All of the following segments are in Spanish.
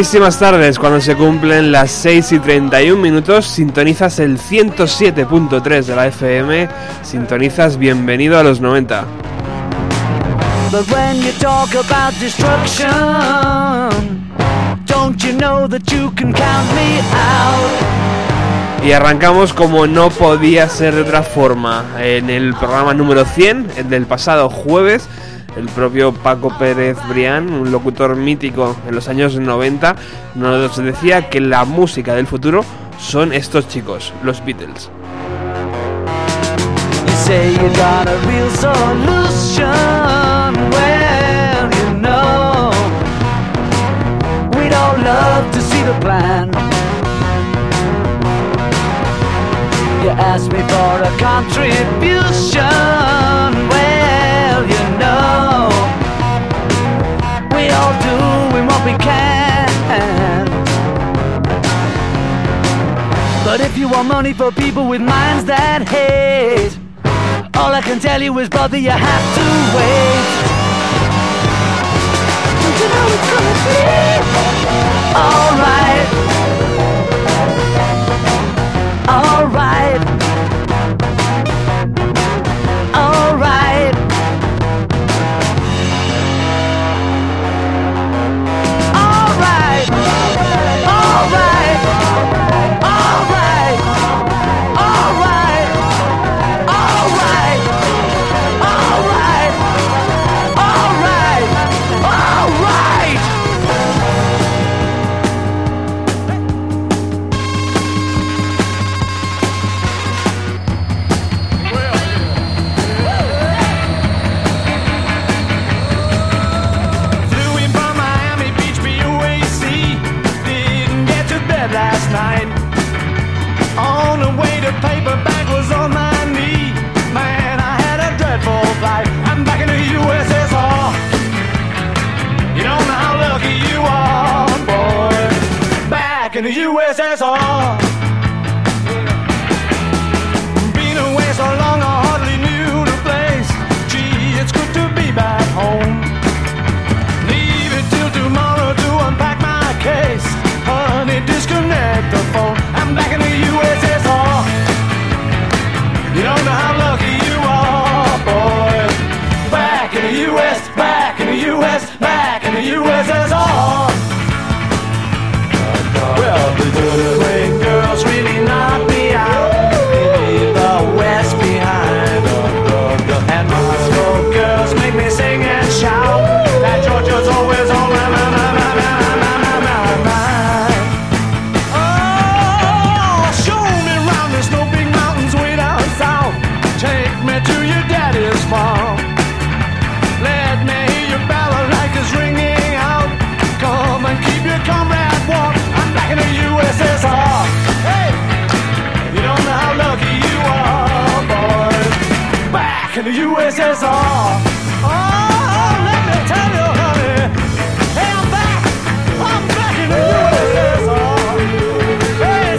Buenísimas tardes, cuando se cumplen las 6 y 31 minutos, sintonizas el 107.3 de la FM, sintonizas bienvenido a los 90. Y arrancamos como no podía ser de otra forma, en el programa número 100, el del pasado jueves, el propio Paco Pérez Brián, un locutor mítico en los años 90, nos decía que la música del futuro son estos chicos, los Beatles. You me for a contribution, all doing what we can. But if you want money for people with minds that hate, all I can tell you is, brother, you have to wait. Don't you know it's gonna be alright? alright. in the USSR.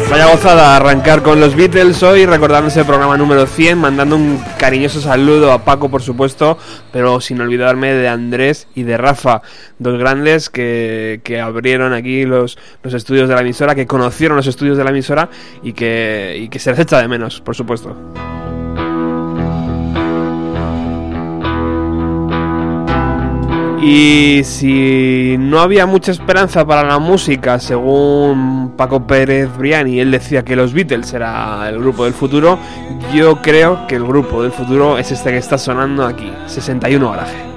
Vaya gozada arrancar con los Beatles hoy, recordando ese programa número 100, mandando un cariñoso saludo a Paco, por supuesto, pero sin olvidarme de Andrés y de Rafa, dos grandes que, que abrieron aquí los, los estudios de la emisora, que conocieron los estudios de la emisora y que, y que se les echa de menos, por supuesto. Y si no había mucha esperanza para la música, según Paco Pérez Briani, él decía que los Beatles era el grupo del futuro, yo creo que el grupo del futuro es este que está sonando aquí, 61 Garaje.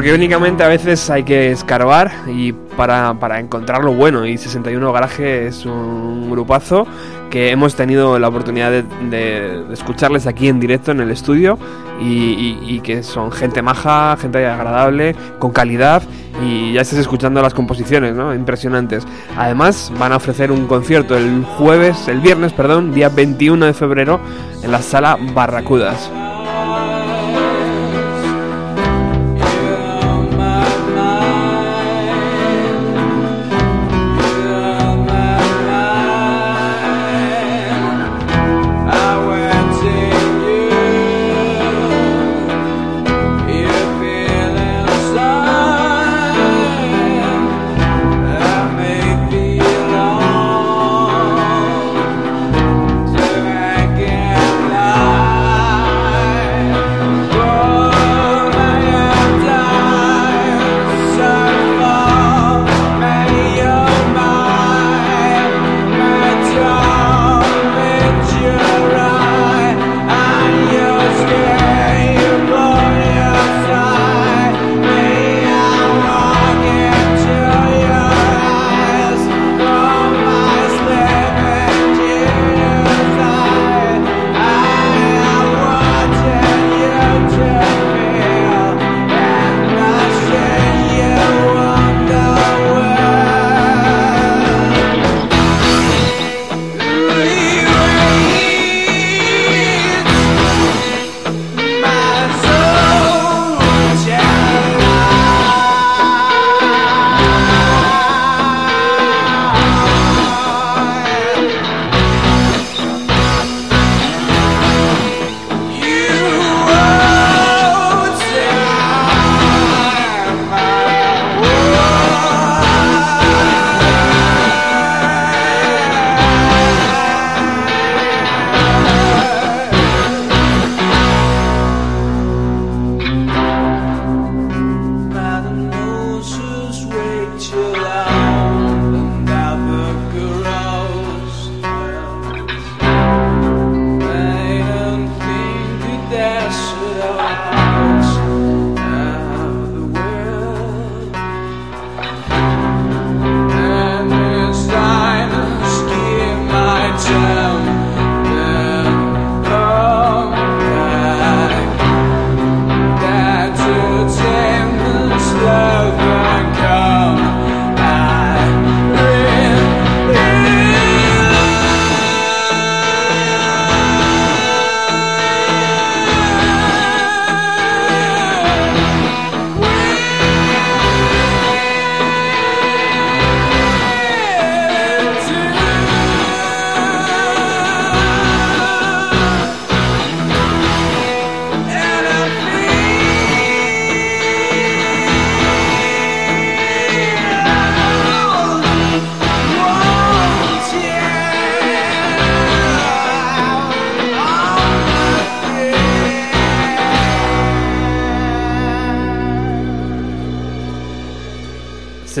Porque únicamente a veces hay que escarbar y para, para encontrar lo bueno. Y 61 Garaje es un grupazo que hemos tenido la oportunidad de, escucharles aquí en directo en el estudio y, que son gente maja, gente agradable, con calidad y ya estás escuchando las composiciones, ¿no? Impresionantes. Además van a ofrecer un concierto el jueves, el viernes, perdón, día 21 de febrero en la sala Barracudas.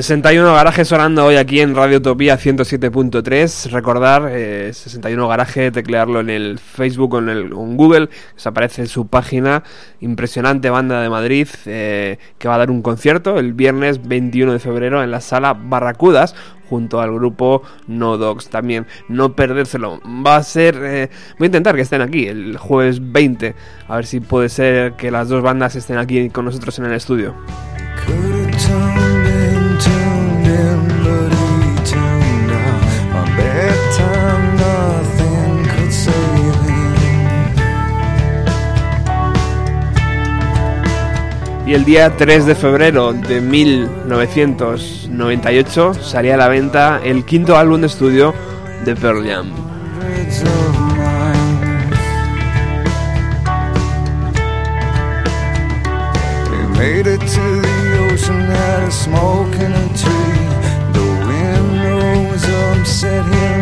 61 Garaje sonando hoy aquí en Radio Utopía 107.3. Recordar, 61 eh, Garaje, teclearlo en el Facebook o en, el, Google, os aparece su página. Impresionante banda de Madrid eh, que va a dar un concierto el viernes 21 de febrero en la sala Barracudas junto al grupo No Dogs. También no perdérselo. Va a ser. Eh, voy a intentar que estén aquí el jueves 20. A ver si puede ser que las dos bandas estén aquí con nosotros en el estudio. Y el día 3 de febrero de 1998 salía a la venta el quinto álbum de estudio de Pearl Jam. person had a smoke and a tree. The wind rose, upset him.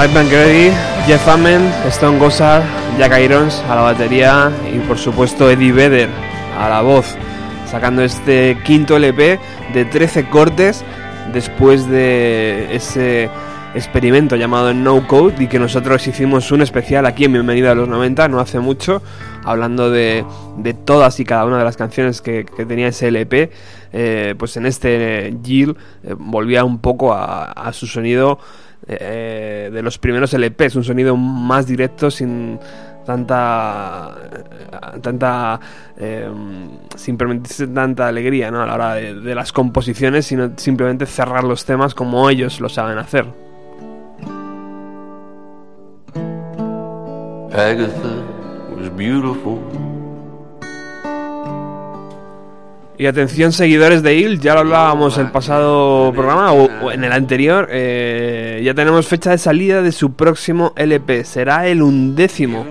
Mike McGrady, Jeff Amen, Stone Gossard, Jack Irons a la batería y por supuesto Eddie Vedder a la voz, sacando este quinto LP de 13 cortes después de ese experimento llamado No Code y que nosotros hicimos un especial aquí en Bienvenida a los 90 no hace mucho, hablando de, todas y cada una de las canciones que, tenía ese LP, eh, pues en este Jill eh, volvía un poco a su sonido eh, de los primeros LPs, un sonido más directo sin tanta tanta eh, sin permitirse tanta alegría ¿no? a la hora de, las composiciones sino simplemente cerrar los temas como ellos lo saben hacer Agatha beautiful Y atención seguidores de Il, ya lo hablábamos el pasado programa o, en el anterior, eh, ya tenemos fecha de salida de su próximo LP, será el undécimo.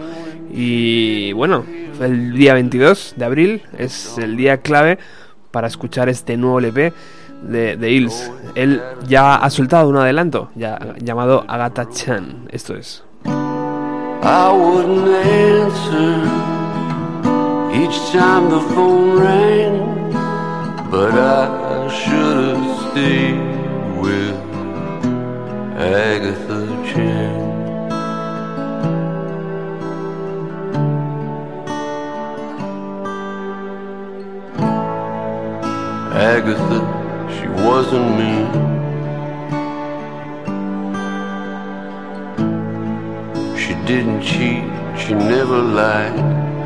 Y bueno, el día 22 de abril es el día clave para escuchar este nuevo LP de, de Ills. Él ya ha soltado un adelanto ya, llamado Agatha Chan, esto es. time the phone rang. But I should have stayed with Agatha Chan. Agatha, she wasn't me. She didn't cheat, she never lied.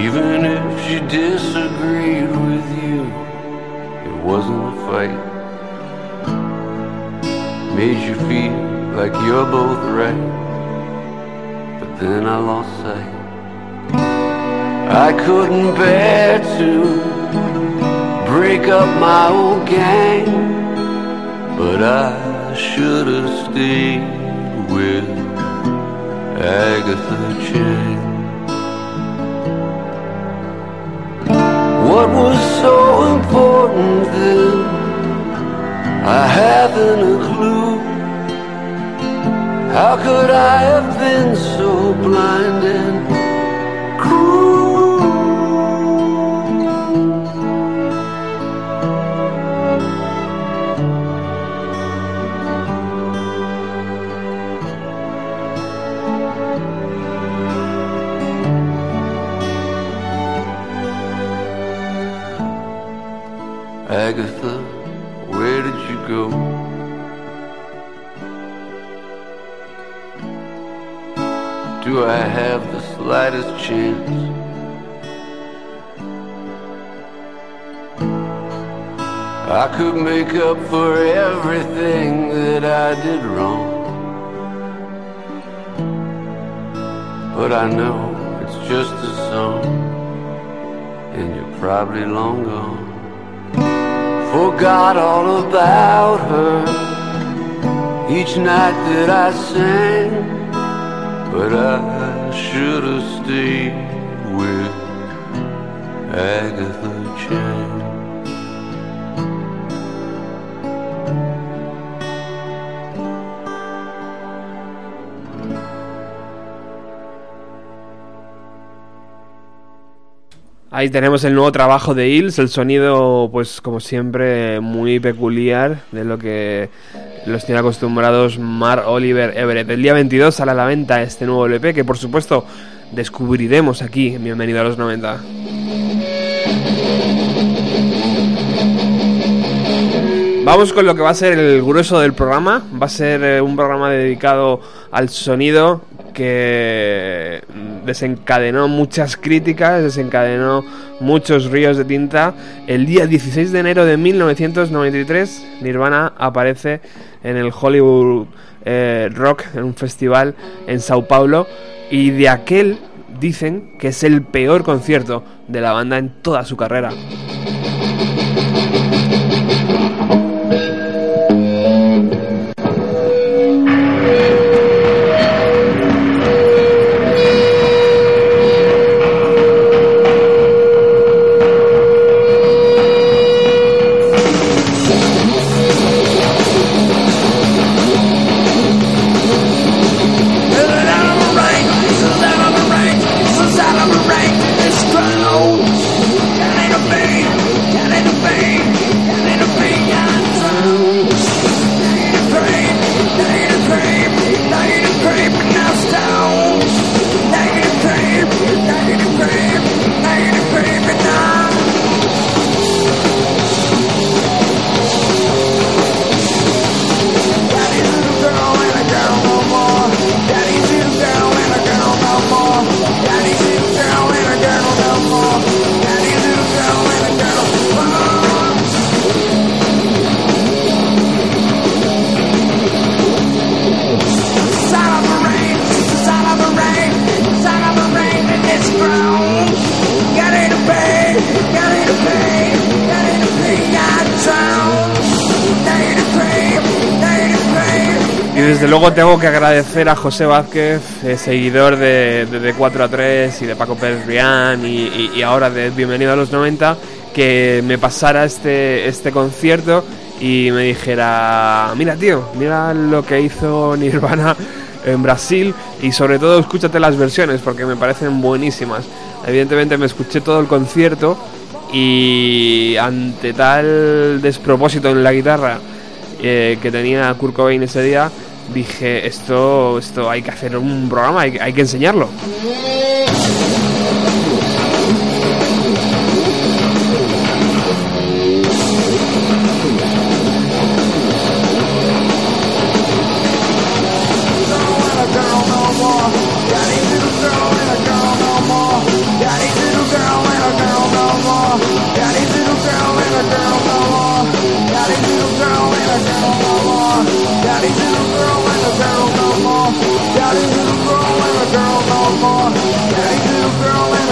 Even if she disagreed with you, it wasn't a fight. Made you feel like you're both right. But then I lost sight. I couldn't bear to break up my old gang, but I should have stayed with Agatha Chang. What was so important then? I haven't a clue. How could I have been so blind and cruel? Do I have the slightest chance? I could make up for everything that I did wrong. But I know it's just a song, and you're probably long gone forgot all about her each night that I sang, but I should have stayed with Agatha Ahí tenemos el nuevo trabajo de Hills, el sonido, pues como siempre, muy peculiar de lo que los tiene acostumbrados Mar Oliver Everett. El día 22 sale a la venta este nuevo LP que por supuesto descubriremos aquí en Bienvenido a los 90. Vamos con lo que va a ser el grueso del programa. Va a ser eh, un programa dedicado al sonido que desencadenó muchas críticas, desencadenó muchos ríos de tinta. El día 16 de enero de 1993, Nirvana aparece en el Hollywood eh, Rock, en un festival en Sao Paulo, y de aquel dicen que es el peor concierto de la banda en toda su carrera. Tengo que agradecer a José Vázquez, eh, seguidor de, de, 4 a 3 y de Paco Pérez Rián y, ahora de Bienvenido a los 90, que me pasara este, este concierto y me dijera, mira tío, mira lo que hizo Nirvana en Brasil y sobre todo escúchate las versiones porque me parecen buenísimas. Evidentemente me escuché todo el concierto y ante tal despropósito en la guitarra eh, que tenía Kurt Cobain ese día, dije, esto, esto hay que hacer un programa, hay, hay que enseñarlo.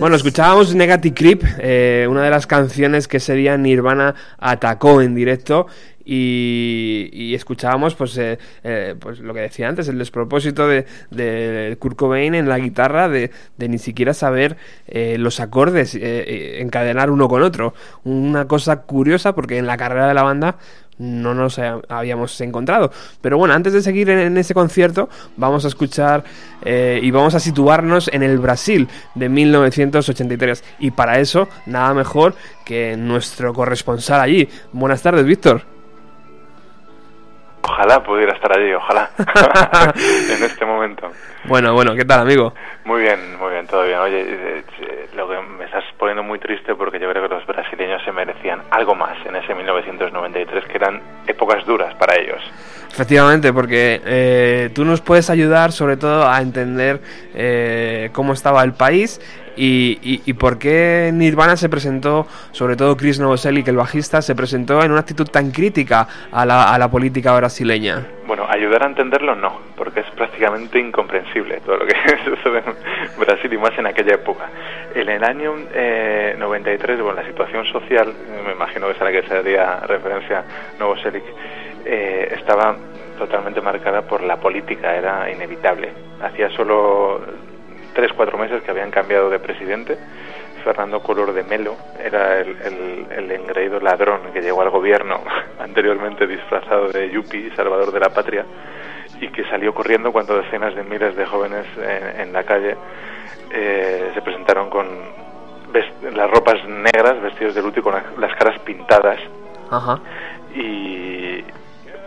Bueno, escuchábamos Negative Creep, eh, una de las canciones que sería Nirvana atacó en directo y, escuchábamos pues, eh, eh, pues lo que decía antes, el despropósito de, de Kurt Cobain en la guitarra de, de ni siquiera saber eh, los acordes, eh, eh, encadenar uno con otro. Una cosa curiosa porque en la carrera de la banda no nos ha- habíamos encontrado. Pero bueno, antes de seguir en ese concierto, vamos a escuchar eh, y vamos a situarnos en el Brasil de 1983. Y para eso, nada mejor que nuestro corresponsal allí. Buenas tardes, Víctor. Ojalá pudiera estar allí, ojalá. en este momento. Bueno, bueno, ¿qué tal, amigo? Muy bien, muy bien, todo bien. Oye, eh, eh, lo que me estás poniendo muy triste porque yo creo que los brasileños se merecían algo más en ese 1993, que eran épocas duras para ellos. Efectivamente, porque eh, tú nos puedes ayudar sobre todo a entender eh, cómo estaba el país y, y- y por qué Nirvana se presentó, sobre todo Chris Novoselic, el bajista, se presentó en una actitud tan crítica a la, a la política brasileña. Bueno, ayudar a entenderlo no, porque es prácticamente incomprensible todo lo que sucede en Brasil y más en aquella época. En el año eh, 93, bueno, la situación social, me imagino que es a la que se haría referencia Novoselic, eh, estaba totalmente marcada por la política, era inevitable. Hacía solo tres, cuatro meses que habían cambiado de presidente. Fernando Color de Melo era el, el, el engreído ladrón que llegó al gobierno anteriormente disfrazado de Yupi, salvador de la patria, y que salió corriendo cuando decenas de miles de jóvenes en, en la calle eh, se presentaron con las ropas negras, vestidos de luto y con las- las caras pintadas Ajá. y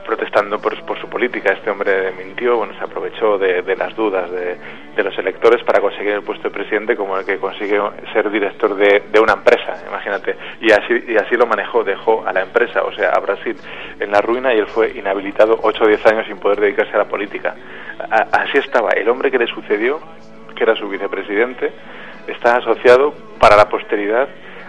protestando por, su política. Este hombre mintió, bueno, se aprovechó de, de las dudas de, de los electores para conseguir el puesto de presidente como el que consigue ser director de, de una empresa, imagínate. Y así, y así lo manejó, dejó a la empresa, o sea, a Brasil en la ruina y él fue inhabilitado 8 o 10 años sin poder dedicarse a la política. Así estaba. El hombre que le sucedió, que era su vicepresidente, está asociado para la posteridad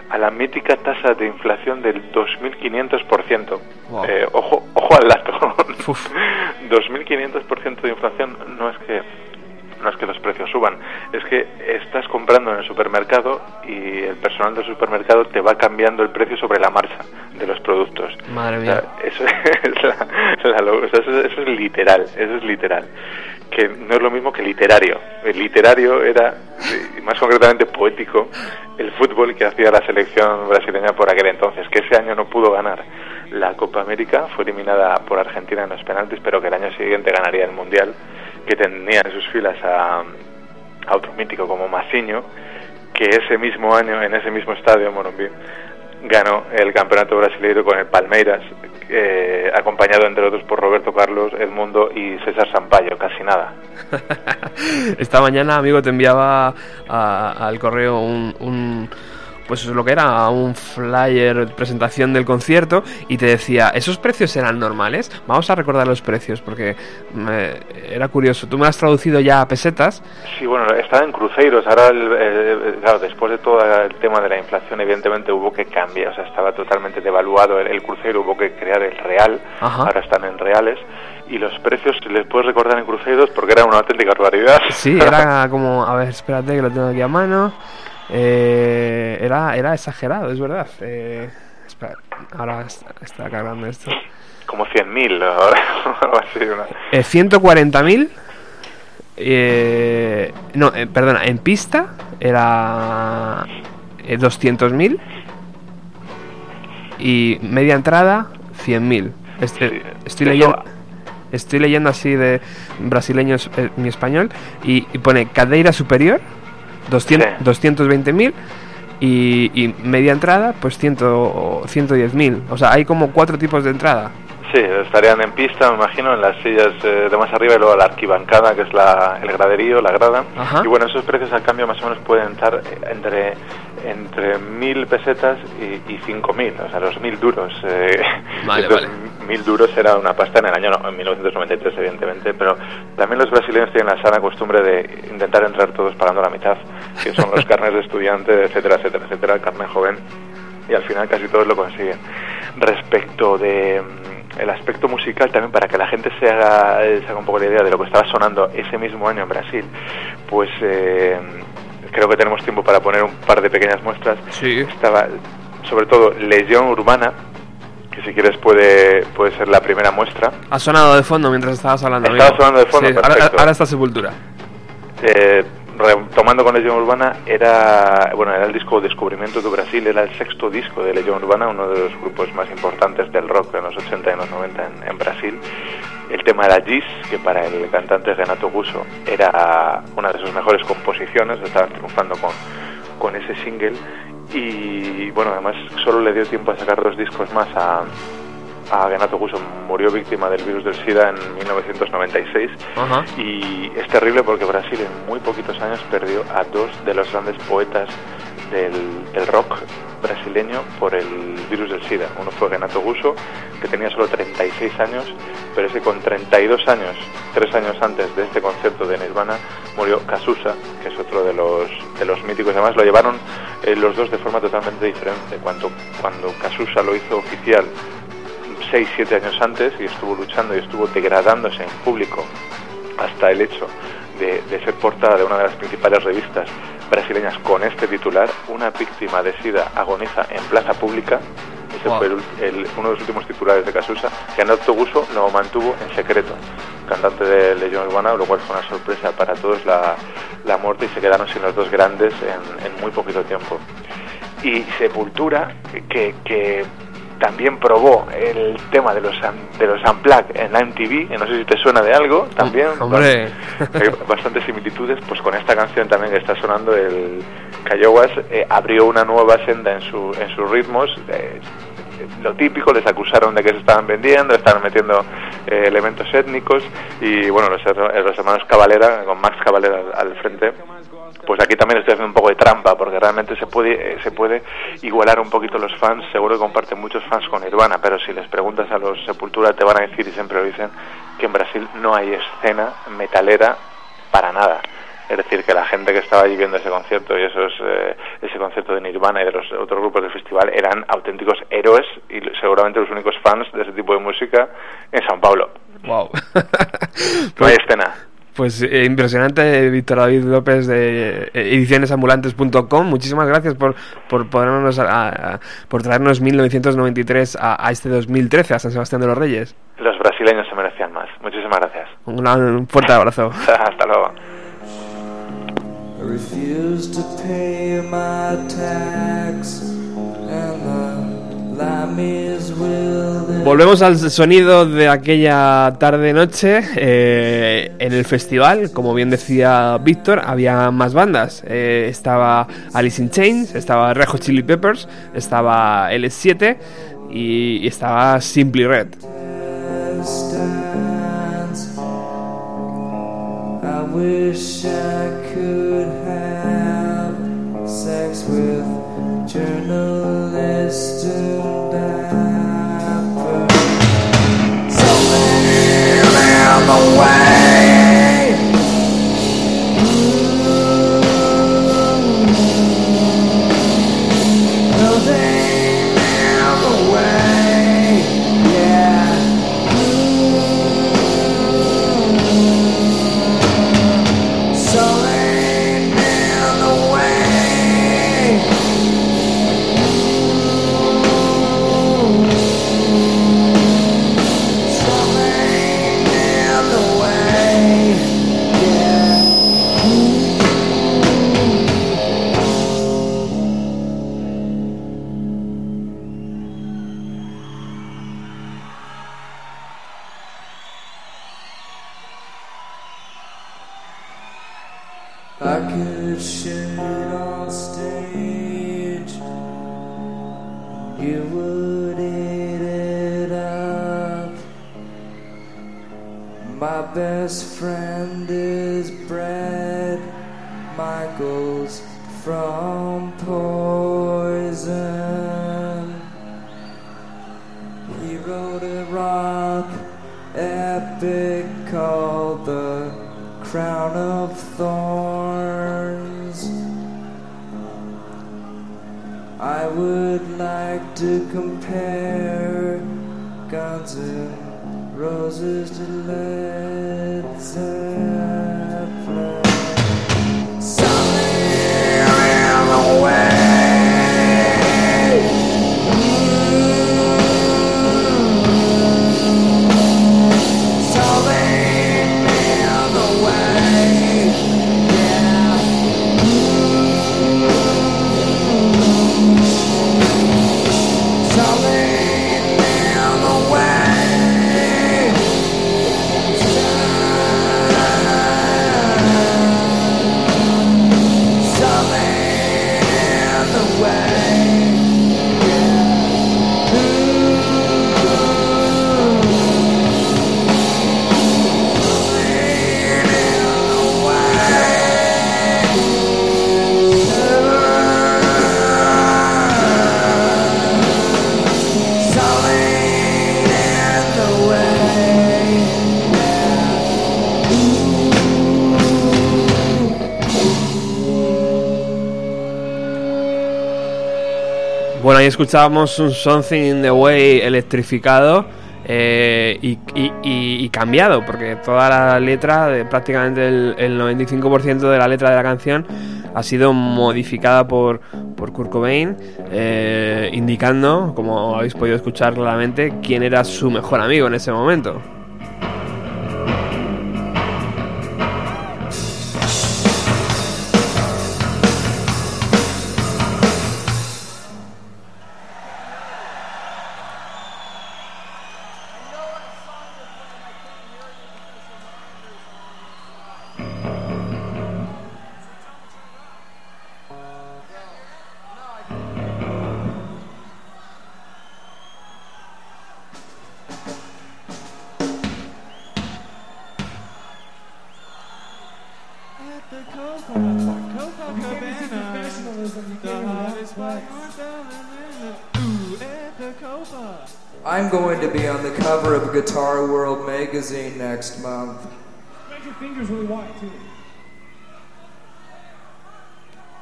a la mítica tasa de inflación del 2.500%. Wow. Eh, ojo, ojo al dato. Uf. 2.500% de inflación no es que no es que los precios suban, es que estás comprando en el supermercado y el personal del supermercado te va cambiando el precio sobre la marcha de los productos. Madre O mía. sea, eso es, la- la lo- o sea, eso, eso es literal, eso es literal. Que no es lo mismo que literario. El literario era, más concretamente poético, el fútbol que hacía la selección brasileña por aquel entonces, que ese año no pudo ganar la Copa América, fue eliminada por Argentina en los penaltis, pero que el año siguiente ganaría el Mundial, que tenía en sus filas a, a otro mítico como Massiño, que ese mismo año, en ese mismo estadio, en Morumbi, ganó el campeonato brasileño con el Palmeiras, eh, acompañado entre otros por Roberto Carlos, Edmundo y César Sampaio, casi nada. Esta mañana, amigo, te enviaba al correo un, un- pues lo que era un flyer presentación del concierto y te decía, ¿esos precios eran normales? Vamos a recordar los precios porque me- era curioso. Tú me has traducido ya a pesetas. Sí, bueno, estaba en cruceros. Ahora, el- el- claro, después de todo el tema de la inflación, evidentemente hubo que cambiar. O sea, estaba totalmente devaluado el, el crucero, hubo que crear el real. Ajá. Ahora están en reales. Y los precios, ¿les puedes recordar en cruceros? Porque era una auténtica barbaridad. Sí, era como, a ver, espérate que lo tengo aquí a mano. Eh, era, era exagerado, es verdad. Eh, espera, ahora está, está cargando esto. Como 100.000 ahora, una- Eh, 140.000. Eh, no, eh, perdona, en pista era eh, 200.000. Y media entrada, 100.000. Este, Sí, estoy, leyendo, estoy leyendo así de brasileño es- eh, mi español. Y, y pone cadeira superior, 200 Sí. 220.000. Y, y media entrada, pues 100, o 110.000. O sea, hay como cuatro tipos de entrada. Sí, estarían en pista, me imagino, en las sillas eh, de más arriba y luego la arquibancada, que es la, el graderío, la grada. Ajá. Y bueno, esos precios al cambio más o menos pueden estar entre entre mil pesetas y, y cinco mil, o sea, los mil duros. eh, Vale, estos vale. Mil duros era una pasta en el año no, en 1993, evidentemente, pero también los brasileños tienen la sana costumbre de intentar entrar todos pagando la mitad, que son los carnes de estudiante, etcétera, etcétera, etcétera, carne joven y al final casi todos lo consiguen. Respecto de el aspecto musical también para que la gente se haga, eh, se haga un poco la idea de lo que estaba sonando ese mismo año en Brasil, pues eh, creo que tenemos tiempo para poner un par de pequeñas muestras. Sí. Estaba sobre todo Legión Urbana, que si quieres puede, puede ser la primera muestra. Ha sonado de fondo mientras estabas hablando. Estaba amigo. sonando de fondo, Sí, ahora, ahora está Sepultura. Eh, retomando con Legión Urbana, era, bueno, era el disco Descubrimiento de Brasil, era el sexto disco de Legión Urbana, uno de los grupos más importantes del rock en los 80 y los 90 en, en Brasil. El tema era Gis, que para el cantante Renato Gusso era una de sus mejores composiciones, estaban triunfando con, con ese single. Y bueno, además solo le dio tiempo a sacar dos discos más a, a Renato Gusso. Murió víctima del virus del SIDA en 1996 Ajá. y es terrible porque Brasil en muy poquitos años perdió a dos de los grandes poetas del, del rock brasileño por el virus del SIDA. Uno fue Renato Gusso, que tenía solo 36 años, pero ese con 32 años, tres años antes de este concierto de Nirvana, murió Casusa, que es otro de los, de los míticos. Además lo llevaron eh, los dos de forma totalmente diferente. Cuando, cuando Casusa lo hizo oficial 6, 7 años antes y estuvo luchando y estuvo degradándose en público hasta el hecho de, de ser portada de una de las principales revistas brasileñas con este titular, una víctima de SIDA agoniza en plaza pública. Ese Wow. fue el- el- uno de los últimos titulares de Casusa. Renato Gusso lo mantuvo en secreto, cantante de Legión Urbana, lo cual fue una sorpresa para todos la, la muerte y se quedaron sin los dos grandes en, en muy poquito tiempo. Y Sepultura, que, que también probó el tema de los de los Unplugged en la MTV, no sé si te suena de algo, también Hombre. hay bastantes similitudes, pues con esta canción también que está sonando el Cayowas eh, abrió una nueva senda en, su, en sus ritmos. eh, lo típico, les acusaron de que se estaban vendiendo, estaban metiendo eh, elementos étnicos y bueno, los, her- los hermanos Cavalera, con Max Cavalera al, al frente, pues aquí también estoy haciendo un poco de trampa porque realmente se puede eh, se puede igualar un poquito los fans. Seguro que comparten muchos fans con Nirvana pero si les preguntas a los Sepultura te van a decir y siempre lo dicen que en Brasil no hay escena metalera para nada. Es decir que la gente que estaba allí viendo ese concierto y esos eh, ese concierto de Nirvana y de los otros grupos del festival eran auténticos héroes y seguramente los únicos fans de ese tipo de música en San Paulo Wow. no hay escena Pues eh, impresionante, Víctor David López de eh, edicionesamulantes.com. Muchísimas gracias por, por ponernos a- a- por traernos 1993 a, a este 2013 a San Sebastián de los Reyes. los brasileños se merecían más muchísimas gracias Un, un fuerte abrazo. hasta luego I refuse to pay my tax, and the Lamies will. Volvemos al sonido de aquella tarde-noche eh, en el festival. Como bien decía Víctor, había más bandas. Eh, estaba Alice in Chains, estaba Red Hot Chili Peppers, estaba L7 y, estaba Simply Red. Crown of Thorns. I would like to compare Guns and Roses to Led escuchábamos un Something in the Way electrificado eh, y cambiado, porque toda la letra, de prácticamente el, el 95% de la letra de la canción, ha sido modificada por, por Kurt Cobain, eh, indicando, como habéis podido escuchar claramente, quién era su mejor amigo en ese momento. Magazine next month. Make your fingers really white too.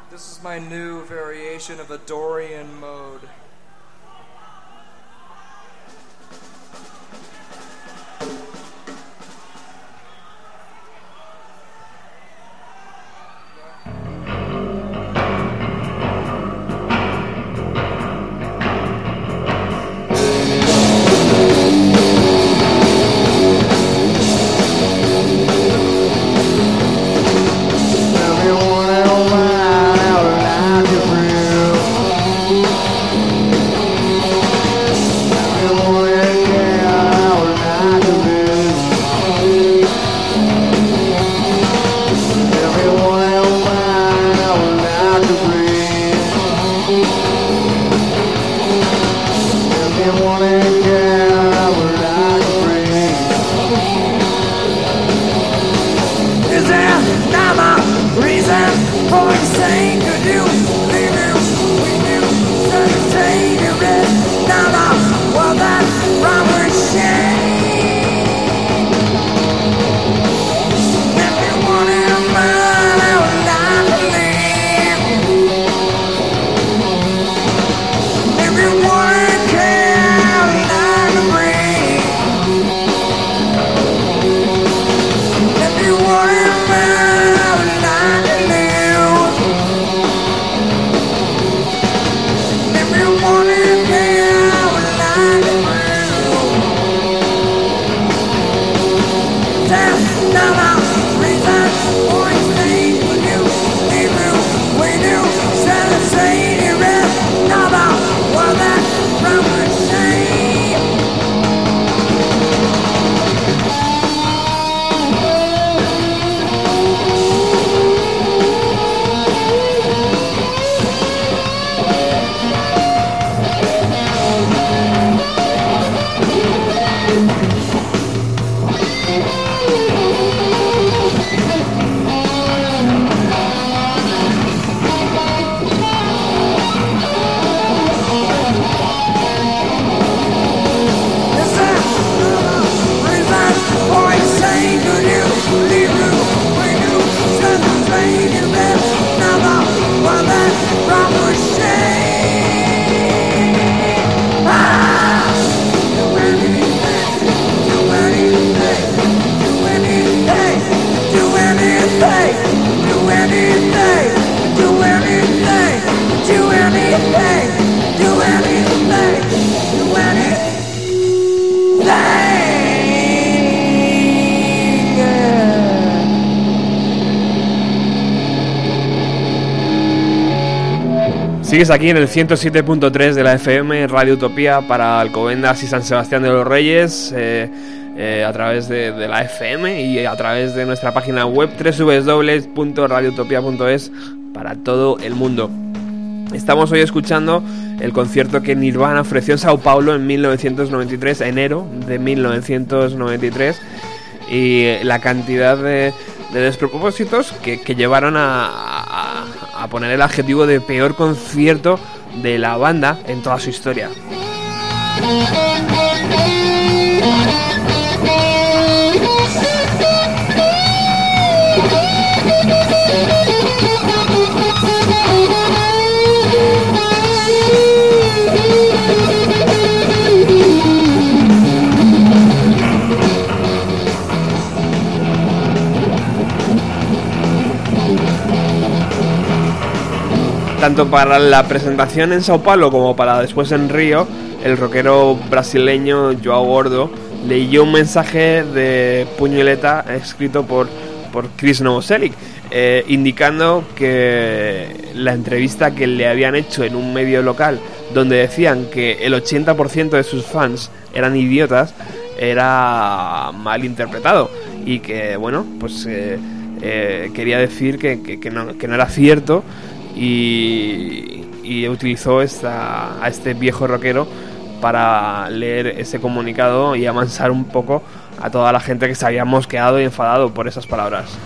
This is my new variation of a Dorian mode. Sigues aquí en el 107.3 de la FM, Radio Utopía para Alcobendas y San Sebastián de los Reyes, eh, eh, a través de, la FM y a través de nuestra página web www.radiotopia.es para todo el mundo. Estamos hoy escuchando el concierto que Nirvana ofreció en Sao Paulo en 1993, enero de 1993, y la cantidad de, de despropósitos que, llevaron a poner el adjetivo de peor concierto de la banda en toda su historia. Tanto para la presentación en Sao Paulo como para después en Río, el rockero brasileño Joao Gordo leyó un mensaje de puñoleta escrito por, por Chris Novoselic, eh, indicando que la entrevista que le habían hecho en un medio local, donde decían que el 80% de sus fans eran idiotas, era mal interpretado y que, bueno, pues eh, eh, quería decir que, que- no era cierto y, y utilizó esta, a este viejo rockero para leer ese comunicado y amansar un poco a toda la gente que se había mosqueado y enfadado por esas palabras.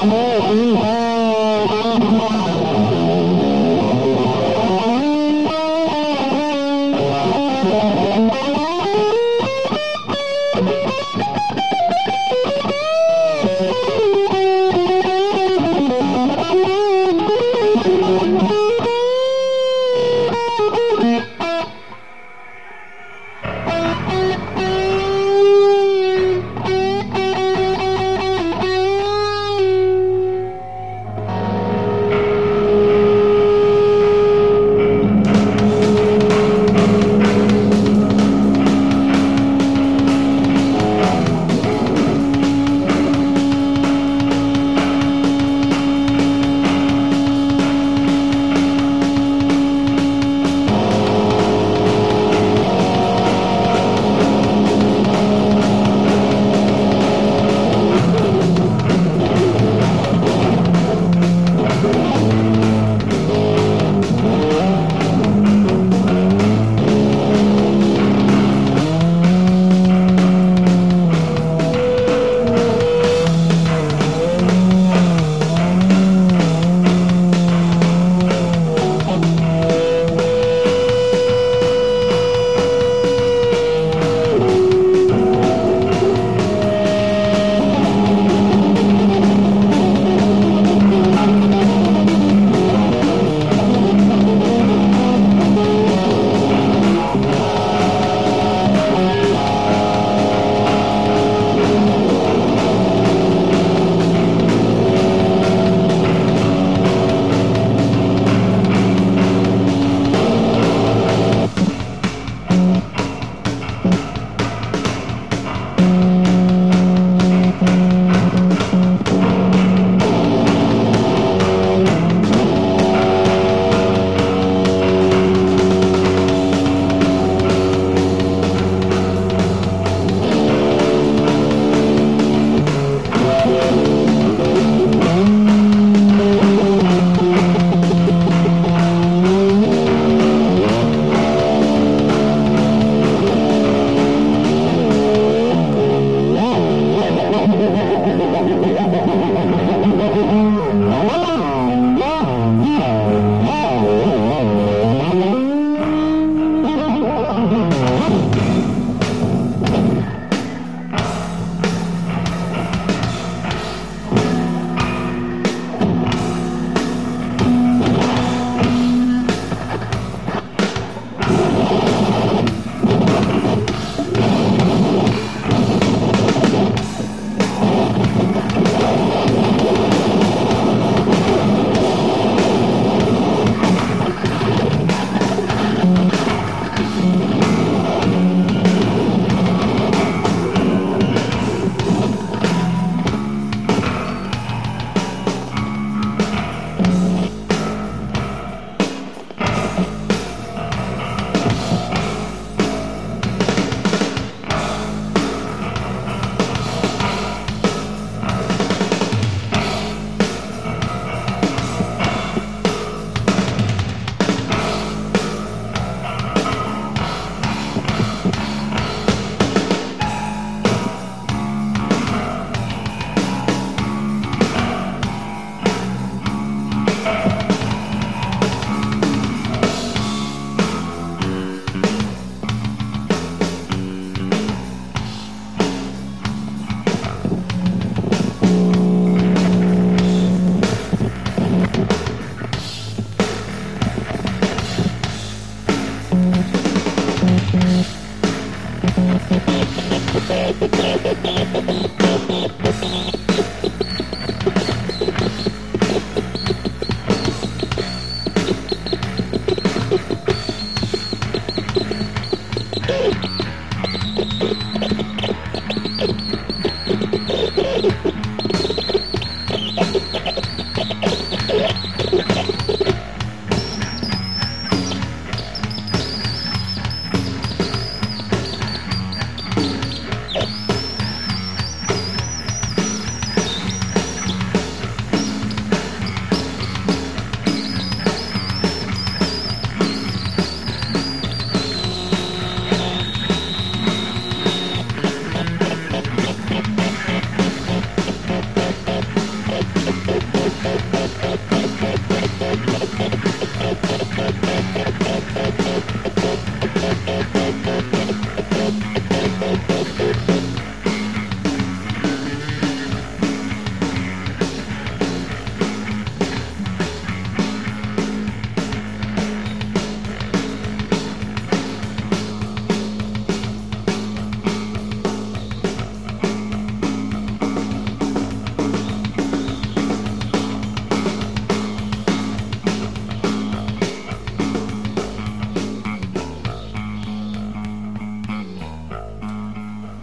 Oh.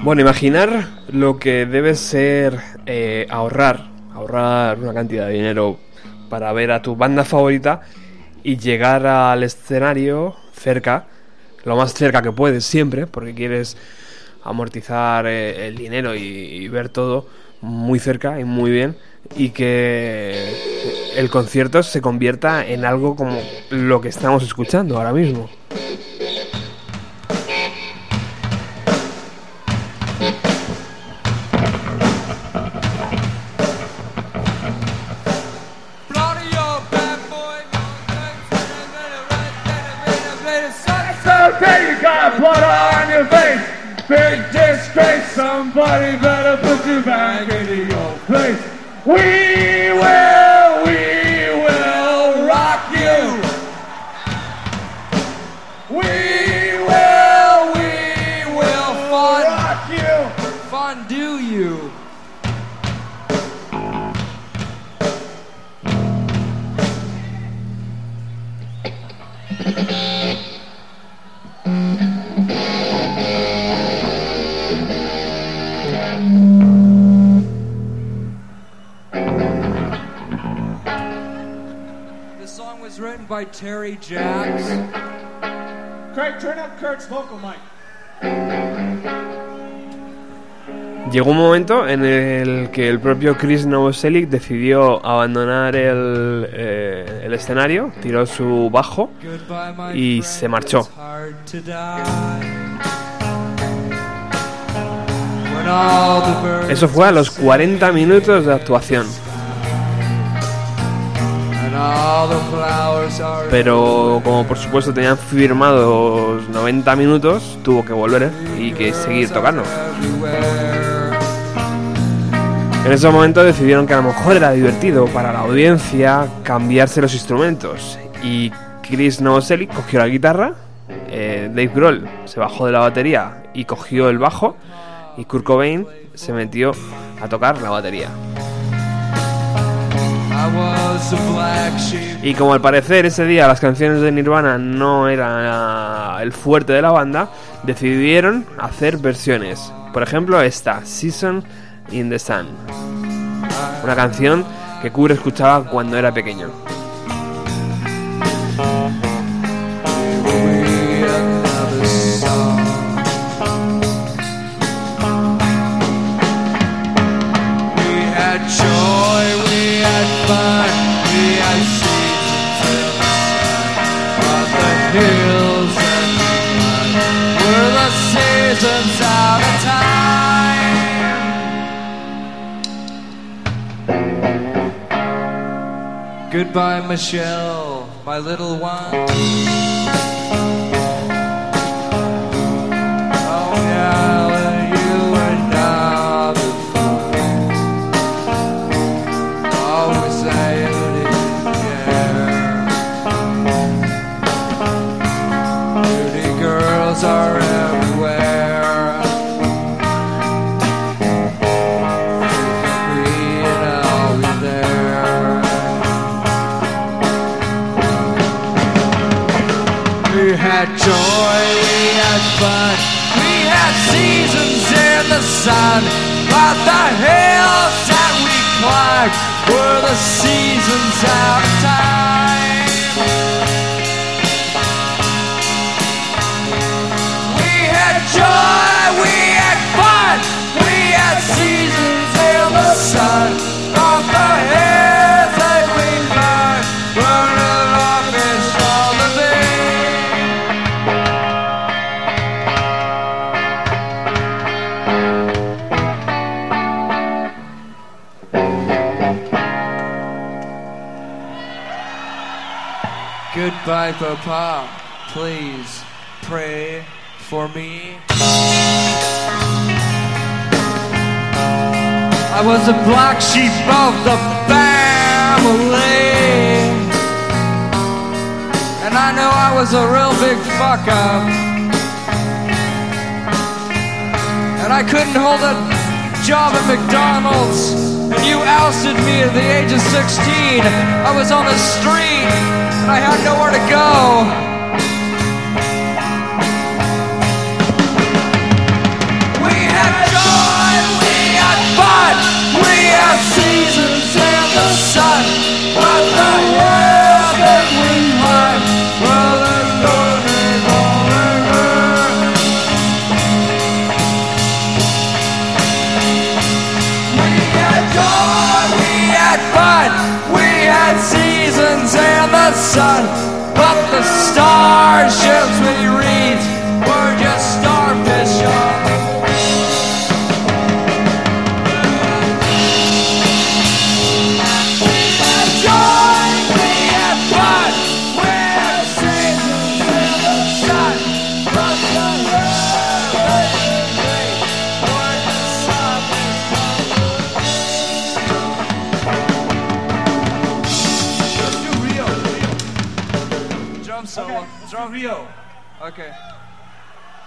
Bueno, imaginar lo que debe ser eh, ahorrar, ahorrar una cantidad de dinero para ver a tu banda favorita y llegar al escenario cerca, lo más cerca que puedes siempre, porque quieres amortizar eh, el dinero y, y ver todo muy cerca y muy bien y que el concierto se convierta en algo como lo que estamos escuchando ahora mismo. Somebody better put you back in your place. We by Terry Jacks. Craig, turn up Kurt's vocal mic. Llegó un momento en el que el propio Chris Novoselic decidió abandonar el, eh, el escenario, tiró su bajo y se marchó. Eso fue a los 40 minutos de actuación. Pero como por supuesto tenían firmados 90 minutos, tuvo que volver y que seguir tocando. En ese momento decidieron que a lo mejor era divertido para la audiencia cambiarse los instrumentos. Y Chris Novoselic cogió la guitarra, eh, Dave Grohl se bajó de la batería y cogió el bajo, y Kurt Cobain se metió a tocar la batería. Y como al parecer ese día las canciones de Nirvana no eran el fuerte de la banda, decidieron hacer versiones. Por ejemplo esta, Season in the Sun. Una canción que Kurt escuchaba cuando era pequeño. Goodbye, Michelle, my little one. Fun, we had seasons in the sun. But the hills that we climbed were the seasons out Goodbye, Papa. Please pray for me. I was a black sheep of the family. And I know I was a real big fuck up. And I couldn't hold a job at McDonald's. And you ousted me at the age of 16. I was on the street I had nowhere to go. Sun. But the starships we read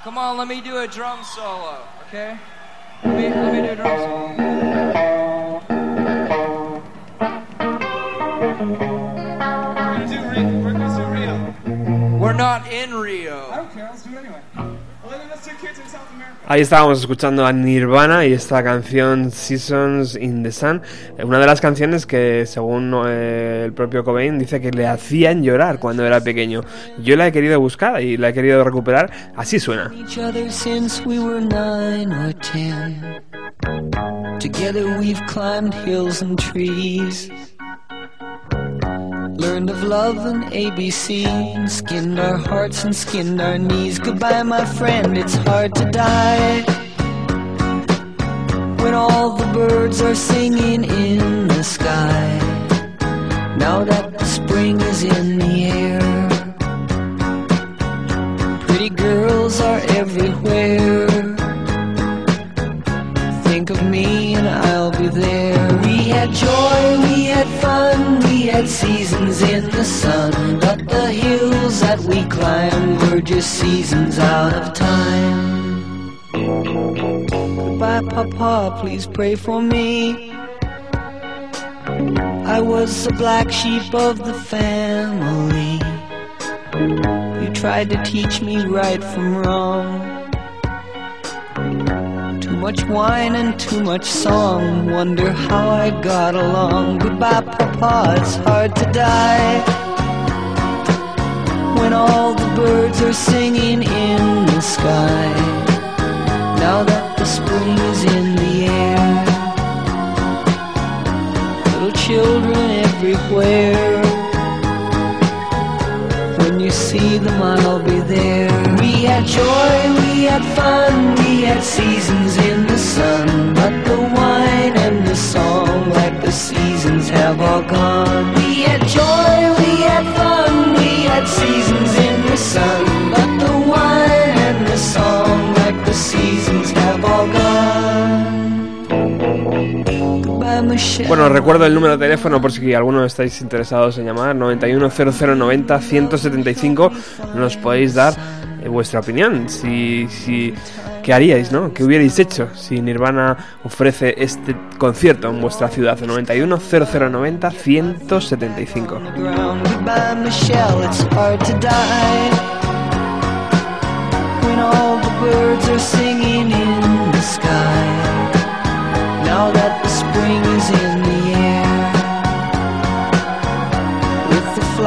Come on, let me do a drum solo, okay? Let me, let me do a drum solo. We're gonna do Rio. We're gonna do Rio. We're not in Rio. Ahí estábamos escuchando a Nirvana y esta canción Seasons in the Sun, eh, una de las canciones que según eh, el propio Cobain dice que le hacían llorar cuando era pequeño. Yo la he querido buscar y la he querido recuperar, así suena. Learned of love and ABC, skinned our hearts and skinned our knees. Goodbye, my friend, it's hard to die. When all the birds are singing in the sky. Now that the spring is in the air. Pretty girls are everywhere. Think of me and I'll be there. We had joy, we had fun, had seasons in the sun. But the hills that we climbed were just seasons out of time. Goodbye, Papa, please pray for me. I was the black sheep of the family. You tried to teach me right from wrong. Much wine and too much song. Wonder how I got along. Goodbye, Papa, it's hard to die. When all the birds are singing in the sky. Now that the spring is in the air. Little children everywhere. When you see them, I'll be there. We had joy, we had fun, we had seasons Bueno, recuerdo el número de teléfono por si alguno estáis interesados en llamar, 910090-175, nos podéis dar eh, vuestra opinión, si, si, qué haríais, ¿no? ¿Qué hubierais hecho si Nirvana ofrece este concierto en vuestra ciudad? 910090-175. ground. Goodbye, Michelle, it's hard to die. and all the birds are singing in the sky. Now that the spring is in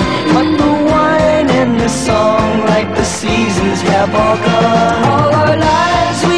sun. But the wine and the song, like the seasons, have all gone. All our lives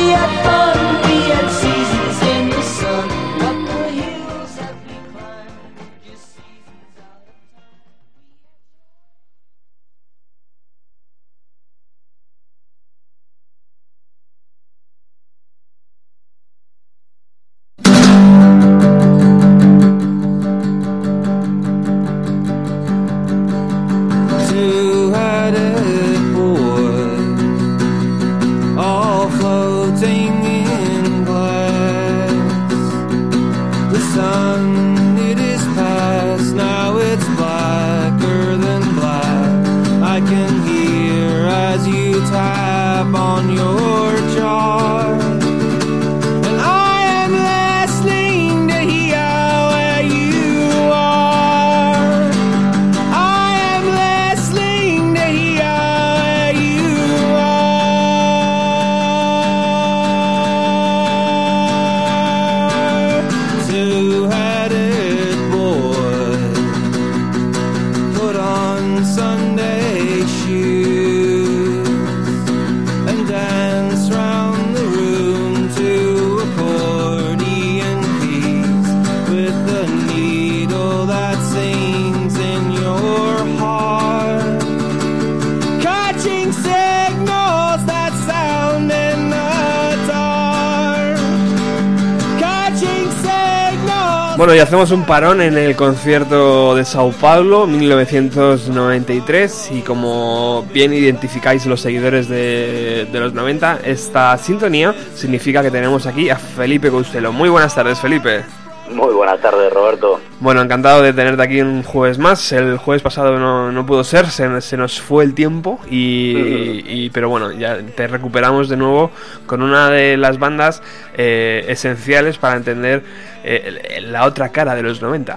Bueno, y hacemos un parón en el concierto de Sao Paulo, 1993, y como bien identificáis los seguidores de, los 90, esta sintonía significa que tenemos aquí a Felipe Costello. Muy buenas tardes, Felipe. Muy buenas tardes, Roberto. Bueno, encantado de tenerte aquí un jueves más. El jueves pasado no, no pudo ser, se, se nos fue el tiempo, y, y- pero bueno, ya te recuperamos de nuevo con una de las bandas eh, esenciales para entender eh, la otra cara de los 90.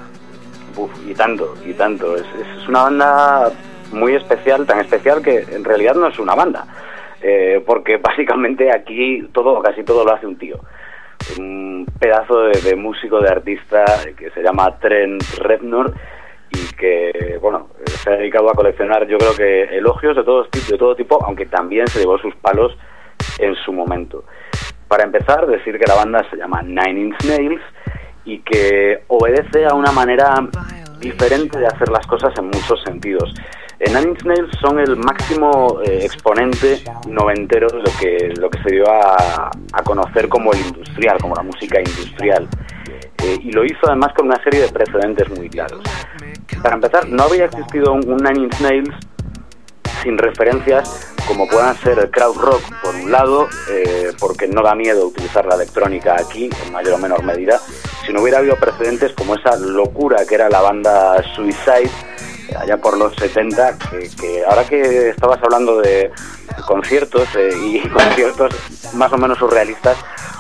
Uf, y tanto, y tanto. Es, es una banda muy especial, tan especial que en realidad no es una banda. Eh, porque básicamente aquí todo, casi todo lo hace un tío. Un pedazo de, de músico, de artista que se llama Trent Reznor y que, bueno, se ha dedicado a coleccionar yo creo que elogios de todo, tipo, de todo tipo, aunque también se llevó sus palos en su momento. Para empezar, decir que la banda se llama Nine Inch Nails y que obedece a una manera diferente de hacer las cosas en muchos sentidos. Nine Inch Nails son el máximo eh, exponente noventero de lo que, lo que se dio a, a conocer como el industrial, como la música industrial. Eh, y lo hizo además con una serie de precedentes muy claros. Para empezar, no había existido un, un Nine Inch Nails sin referencias como puedan ser el crowd rock por un lado, eh, porque no da miedo utilizar la electrónica aquí en mayor o menor medida, si no hubiera habido precedentes como esa locura que era la banda Suicide allá por los 70, que, que ahora que estabas hablando de conciertos eh, y conciertos más o menos surrealistas,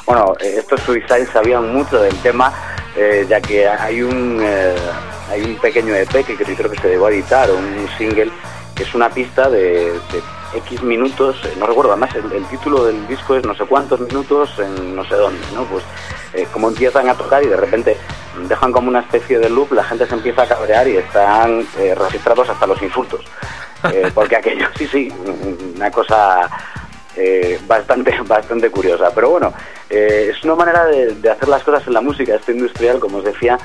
bueno, eh, estos Suicide sabían mucho del tema, eh, ya que hay un, eh, hay un pequeño EP que creo que se a editar, un single, que es una pista de X minutos, no recuerdo, además el, el título del disco es no sé cuántos minutos en no sé dónde, ¿no? Pues eh, como empiezan a tocar y de repente dejan como una especie de loop, la gente se empieza a cabrear y están eh, registrados hasta los insultos. Eh, porque aquello, sí, sí, una cosa eh, bastante, bastante curiosa. Pero bueno, es una manera de, de hacer las cosas en la música, esto industrial, como os decía,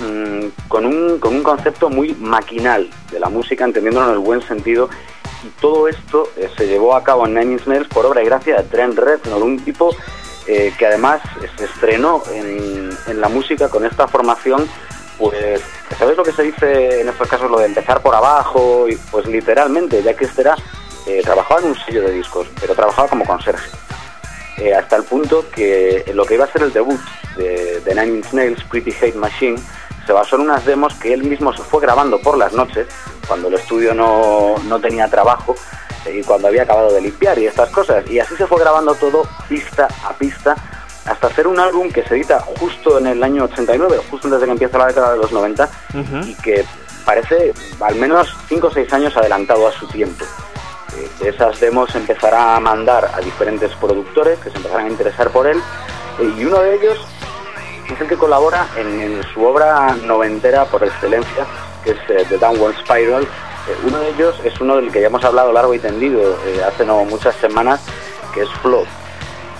mm, con, un, con un concepto muy maquinal de la música, entendiéndolo en el buen sentido. Y todo esto eh, se llevó a cabo en Nine Inch Nails por obra y gracia de Trent Reznor, un tipo eh, que además se estrenó en, en la música con esta formación pues, ¿sabes lo que se dice en estos casos, lo de empezar por abajo? Y, pues literalmente, ya que este era eh, trabajaba en un sello de discos, pero trabajaba como conserje. Eh, hasta el punto que lo que iba a ser el debut de, de Nine Inch Nails, Pretty Hate Machine, se basó en unas demos que él mismo se fue grabando por las noches, cuando el estudio no, no tenía trabajo eh, y cuando había acabado de limpiar y estas cosas. Y así se fue grabando todo pista a pista hasta hacer un álbum que se edita justo en el año 89, justo desde que empieza la década de los 90 y que parece al menos 5 o 6 años adelantado a su tiempo. Eh, de esas demos empezará a mandar a diferentes productores que se empezarán a interesar por él eh, y uno de ellos es el que colabora en, su obra noventera por excelencia, que es eh, The Downward Spiral. Eh, uno de ellos es uno del que ya hemos hablado largo y tendido eh, hace no muchas semanas, que es Flood.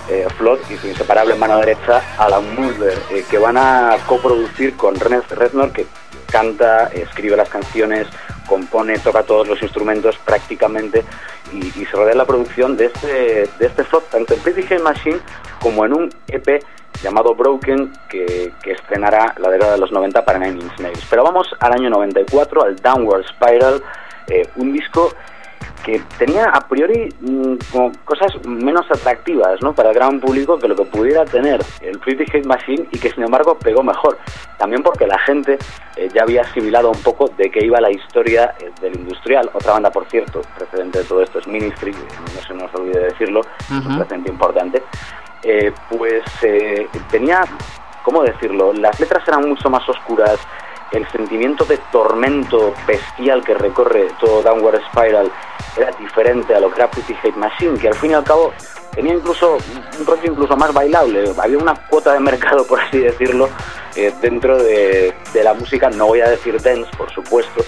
Eh, Flood y su inseparable mano derecha, Alan Mulder, que van a coproducir con René Reznor, que canta, escribe las canciones, compone, toca todos los instrumentos prácticamente y, se rodea la producción de este, de este Flood, tanto en Pretty Machine como en un EP llamado Broken que, que estrenará la década de los 90 para Nine Inch Nails. Pero vamos al año 94, al Downward Spiral, eh, un disco que tenía a priori mm, como cosas menos atractivas ¿no? para el gran público que lo que pudiera tener el Pretty Hate Machine y que sin embargo pegó mejor. También porque la gente eh, ya había asimilado un poco de qué iba la historia eh, del industrial. Otra banda, por cierto, precedente de todo esto es Ministry, no se nos olvide decirlo, es un precedente importante. Eh, pues eh, tenía, ¿cómo decirlo? Las letras eran mucho más oscuras, el sentimiento de tormento bestial que recorre todo Downward Spiral era diferente a lo que Hate Machine, que al fin y al cabo tenía incluso un rollo incluso más bailable. Había una cuota de mercado, por así decirlo, eh, dentro de, de la música, no voy a decir dance, por supuesto,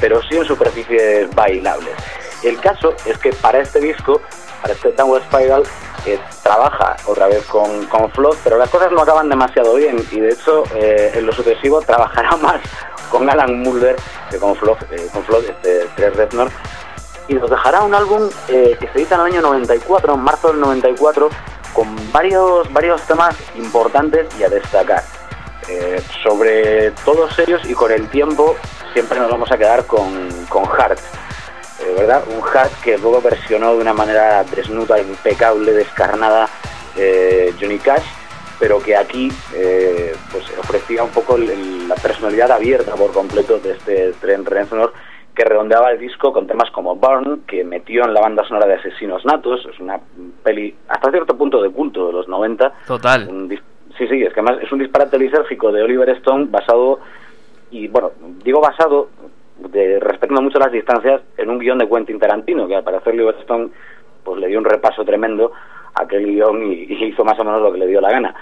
pero sí en superficies bailables. El caso es que para este disco, para este Downward Spiral, eh, trabaja otra vez con, con Flood, pero las cosas no acaban demasiado bien y de hecho eh, en lo sucesivo trabajará más con Alan Mulder que con Flood, eh, con Flood este, Trey Reznor y nos dejará un álbum eh, que se edita en el año 94, en marzo del 94, con varios, varios temas importantes y a destacar. Eh, sobre todos ellos y con el tiempo siempre nos vamos a quedar con, con Heart. Eh, ¿verdad? Un Heart que luego versionó de una manera desnuda, impecable, descarnada eh, Johnny Cash, pero que aquí eh, pues ofrecía un poco el- el- la personalidad abierta por completo de este Trent Reznor que redondeaba el disco con temas como Burn, que metió en la banda sonora de Asesinos Natos, es una peli hasta cierto punto de culto de los 90. Total. Un sí, sí, es que además es un disparate lisérgico de Oliver Stone basado, y bueno, digo basado, de, respetando mucho las distancias, en un guion de Quentin Tarantino, que al parecer Oliver Stone pues le dio un repaso tremendo a aquel guion y, y hizo más o menos lo que le dio la gana.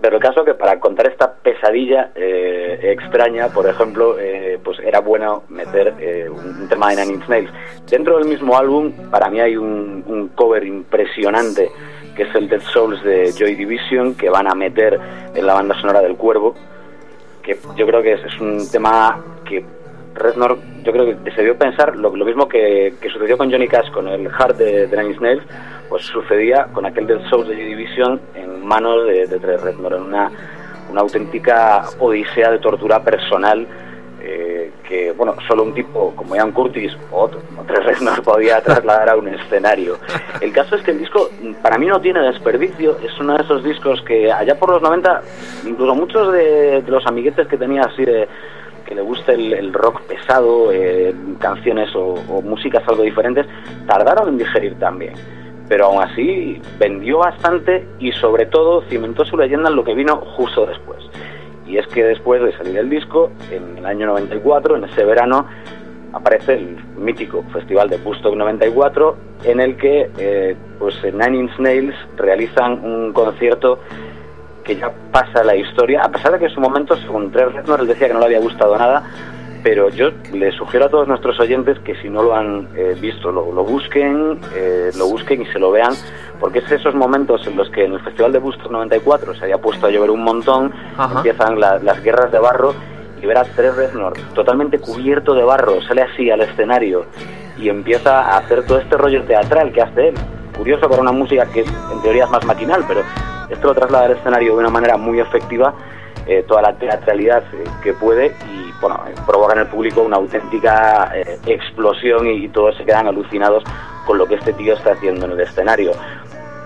Pero el caso que para contar esta pesadilla eh, extraña, por ejemplo, eh, pues era bueno meter eh, un tema de Nine Inch Nails. Dentro del mismo álbum, para mí hay un, un cover impresionante que es el Dead Souls de Joy Division, que van a meter en la banda sonora del Cuervo, que yo creo que es, es un tema que Reznor, yo creo que se dio pensar lo, lo mismo que, sucedió con Johnny Cash con el Heart de, de Nine Inch Nails, pues sucedía con aquel Dead Souls de Division en manos de, de Reznor, en una, auténtica odisea de tortura personal eh, que, bueno, solo un tipo como Ian Curtis o otro, Trey Reznor podía trasladar a un escenario. El caso es que el disco para mí no tiene desperdicio, es uno de esos discos que allá por los 90, incluso muchos de, de los amiguetes que tenía así de que le gusta el, el rock pesado, eh, canciones o, o músicas algo diferentes, tardaron en digerir también. Pero aún así vendió bastante y sobre todo cimentó su leyenda en lo que vino justo después. Y es que después de salir el disco, en el año 94, en ese verano, aparece el mítico Festival de Woodstock 94, en el que eh, pues Nine Inch Nails realizan un concierto que ya pasa la historia, a pesar de que en su momento, según Trey Reznor, él decía que no le había gustado nada, pero yo le sugiero a todos nuestros oyentes que si no lo han eh, visto, lo, lo busquen, eh, lo busquen y se lo vean, porque es esos momentos en los que en el Festival de Woodstock 94 se había puesto a llover un montón, Ajá. empiezan la- las guerras de barro y ver a Trey Reznor totalmente cubierto de barro, sale así al escenario y empieza a hacer todo este rollo teatral que hace él. Curioso para una música que en teoría es más maquinal, pero esto lo traslada al escenario de una manera muy efectiva, eh, toda la teatralidad eh, que puede y bueno, eh, provoca en el público una auténtica explosión y, y todos se quedan alucinados con lo que este tío está haciendo en el escenario.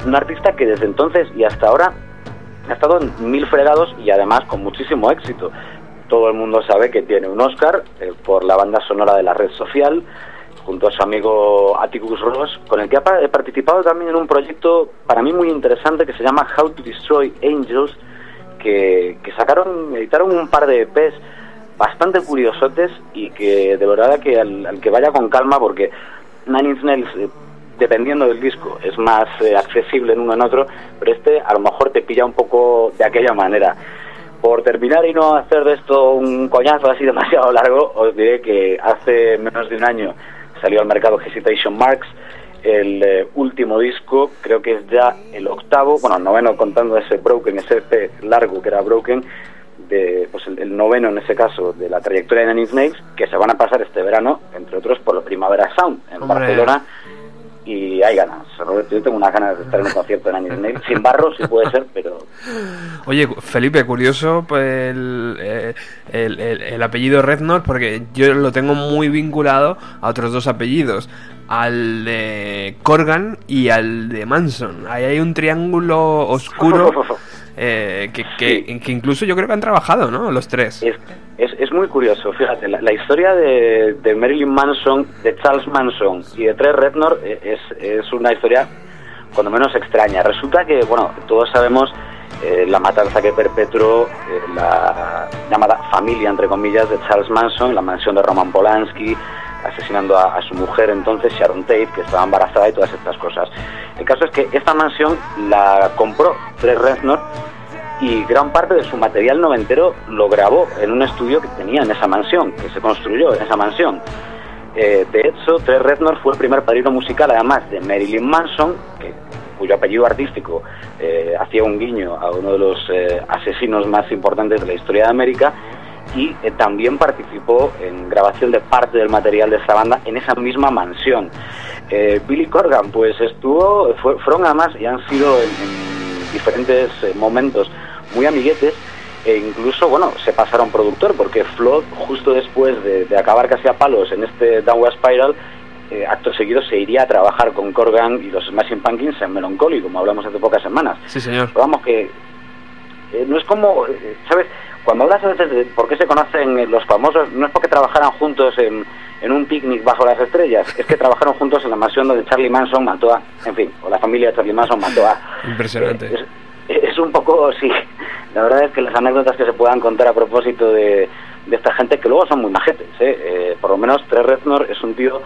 Un artista que desde entonces y hasta ahora ha estado en mil fregados y además con muchísimo éxito. Todo el mundo sabe que tiene un Oscar por la banda sonora de la red social, junto a su amigo Atticus Ross, con el que he participado también en un proyecto para mí muy interesante que se llama How to Destroy Angels, que, sacaron, editaron un par de EPs bastante curiosotes y que de verdad que al, al que vaya con calma porque Nine Inch Nails, eh, dependiendo del disco, es más eh, accesible en uno en otro, pero este a lo mejor te pilla un poco de aquella manera. Por terminar y no hacer de esto un coñazo así demasiado largo, os diré que hace menos de un año salió al mercado Hesitation Marks, el eh, último disco, creo que es ya el octavo, bueno, el noveno contando ese Broken, ese EP largo que era Broken, de, pues el, el noveno en ese caso de la trayectoria de Nine Nails, que se van a pasar este verano, entre otros por la Primavera Sound en Hombre. Barcelona. Y hay ganas, Roberto, yo tengo unas ganas de estar en un concierto Inch Nails, sin barro si puede ser, pero Oye, Felipe, curioso pues, el, eh, el, el- el apellido porque yo lo tengo muy vinculado a otros dos apellidos, al de Corgan y al de Manson. Ahí hay un triángulo oscuro eh, que, que, que incluso yo creo que han trabajado, ¿no? Los tres. Es, es, es muy curioso, fíjate, la, la historia de, de Marilyn Manson, de Charles Manson y de Trey Reznor eh, es, es una historia cuando menos extraña. Resulta que, bueno, todos sabemos eh, la matanza que perpetró eh, la llamada familia, entre comillas, de Charles Manson, la mansión de Roman Polanski, asesinando a, su mujer entonces, Sharon Tate, que estaba embarazada y todas estas cosas. El caso es que esta mansión la compró Trey Reznor y gran parte de su material noventero lo grabó en un estudio que tenía en esa mansión, que se construyó en esa mansión. Eh, de hecho, Trey Reznor fue el primer padrino musical, además de Marilyn Manson, cuyo apellido artístico eh, hacía un guiño a uno de los eh, asesinos más importantes de la historia de América, y eh, también participó en grabación de parte del material de esta banda en esa misma mansión. Eh, Billy Corgan, pues estuvo, fue- fueron además y han sido en, en diferentes eh, momentos muy amiguetes e incluso, bueno, se pasaron productor porque Flood, justo después de, de acabar casi a palos en este Downward Spiral, eh, acto seguido se iría a trabajar con Corgan y los Smashing Pumpkins en Melancholy, como hablamos hace pocas semanas. Sí, señor. Pero vamos, que eh, no es como, eh, ¿sabes? Cuando hablas a veces de por qué se conocen eh, los famosos, no es porque trabajaran juntos en, en un picnic bajo las estrellas, es que trabajaron juntos en la mansión donde Charlie Manson mató a, en fin, o la familia de Charlie Manson mató a. Impresionante. Eh, es, es un poco, sí, la verdad es que las anécdotas que se puedan contar a propósito de, de esta gente, que luego son muy majetes, ¿eh? Eh, por lo menos Trey Reznor es un tío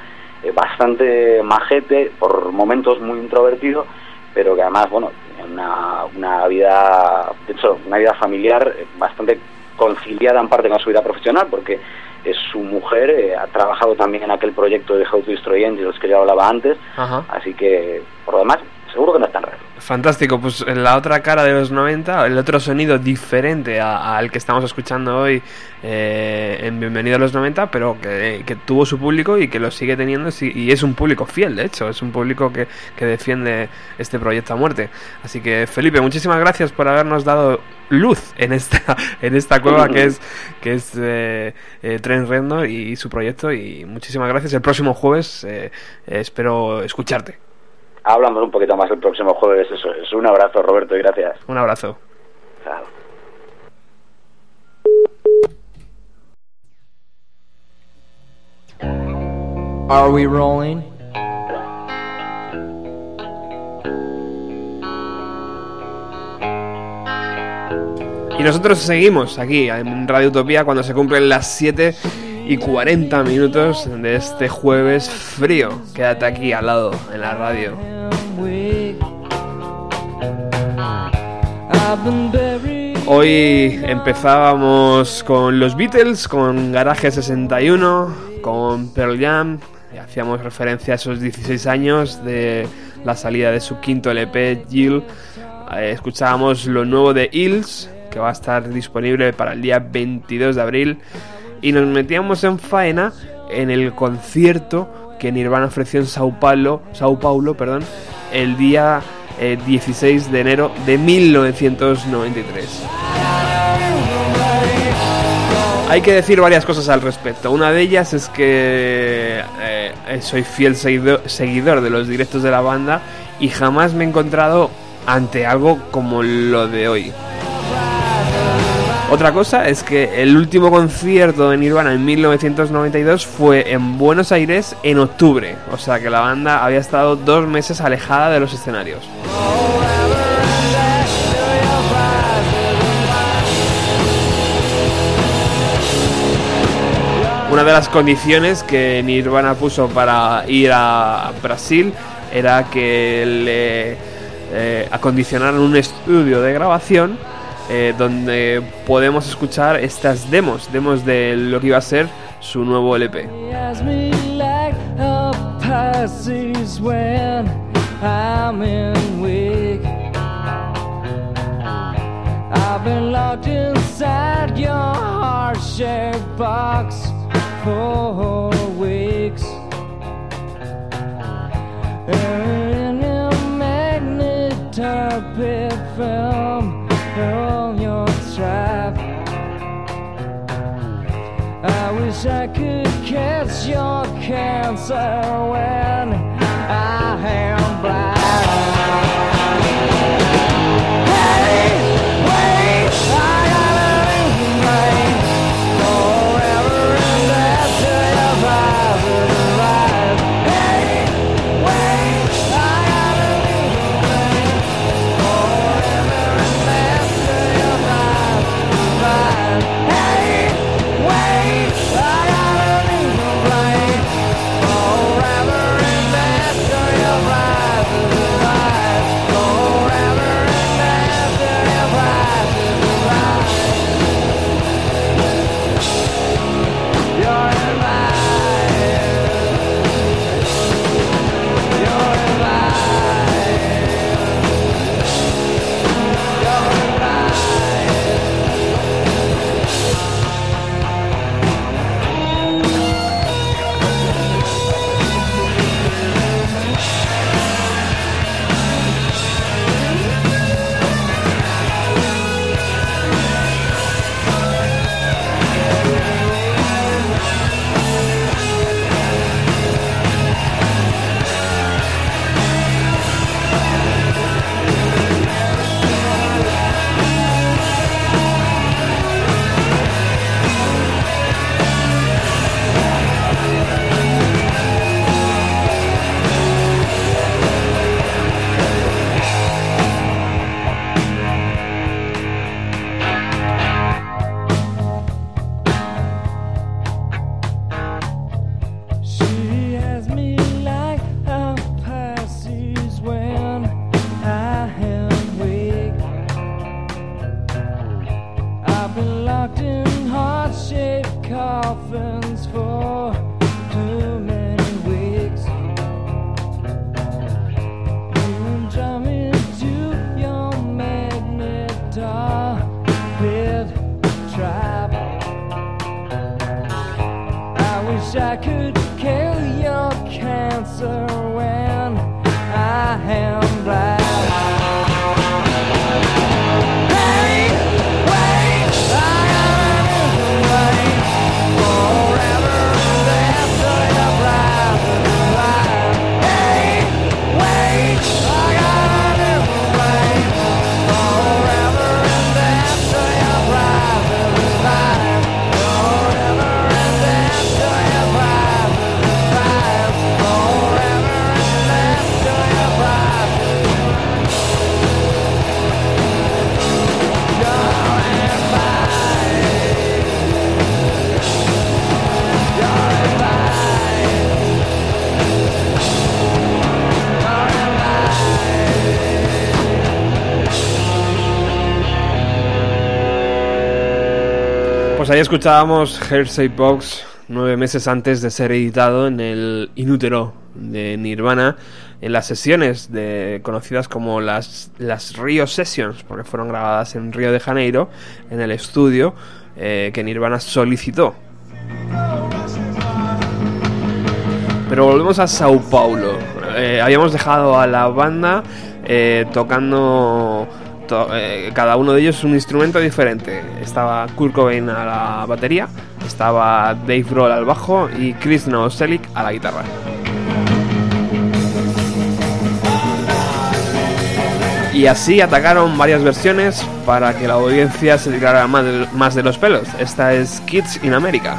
bastante majete, por momentos muy introvertido, pero que además, bueno, tiene una, una vida, de hecho, una vida familiar eh, bastante conciliada en parte con su vida profesional, porque es su mujer, eh, ha trabajado también en aquel proyecto de How to Destroy Angels que ya hablaba antes, Ajá. así que, por lo demás, seguro que no es tan raro. Fantástico, pues en la otra cara de los 90, el otro sonido diferente al que estamos escuchando hoy eh, en Bienvenido a los 90, pero que, tuvo su público y que lo sigue teniendo y es un público fiel, de hecho, es un público que, que defiende este proyecto a muerte. Así que Felipe, muchísimas gracias por habernos dado luz en esta en esta cueva que es que es eh, eh, Tren Reznor y su proyecto y muchísimas gracias. El próximo jueves eh, eh, espero escucharte. Hablamos un poquito más el próximo jueves. Eso es. Un abrazo, Roberto, y gracias. Un abrazo. Chao. Are we rolling? Y nosotros seguimos aquí en Radio Utopía cuando se cumplen las 7 y 40 minutos de este jueves frío. Quédate aquí al lado en la radio. Hoy empezábamos con los Beatles, con Garage 61, con Pearl Jam. y hacíamos referencia a esos 16 años de la salida de su quinto LP, Jill. Eh, escuchábamos lo nuevo de Hills, que va a estar disponible para el día 22 de abril. Y nos metíamos en faena en el concierto que Nirvana ofreció en Sao Paulo, Sao Paulo perdón, el día eh, 16 de enero de 1993. Hay que decir varias cosas al respecto. Una de ellas es que eh, soy fiel seguido- seguidor de los directos de la banda y jamás me he encontrado ante algo como lo de hoy. Otra cosa es que el último concierto de Nirvana en 1992 fue en Buenos Aires en octubre, o sea que la banda había estado dos meses alejada de los escenarios. Una de las condiciones que Nirvana puso para ir a Brasil era que le eh, acondicionaran un estudio de grabación eh, donde podemos escuchar estas demos, demos de lo que iba a ser su nuevo LP. A. I've been locked inside your heart-shaped box for weeks. And in your magnet-target film I wish I could catch your cancer when wish I could kill your cancer ahí escuchábamos Hearsay Box nueve meses antes de ser editado en el Inútero de Nirvana en las sesiones de, conocidas como las, las Rio Sessions, porque fueron grabadas en Río de Janeiro, en el estudio eh, que Nirvana solicitó. Pero volvemos a Sao Paulo. Eh, habíamos dejado a la banda eh, tocando to- eh, cada uno de ellos un instrumento diferente. Estaba Kurt Cobain a la batería, estaba Dave Grohl al bajo y Chris Novoselic a la guitarra. Y así atacaron varias versiones para que la audiencia se tirara más de, más de los pelos. Esta es Kids in America.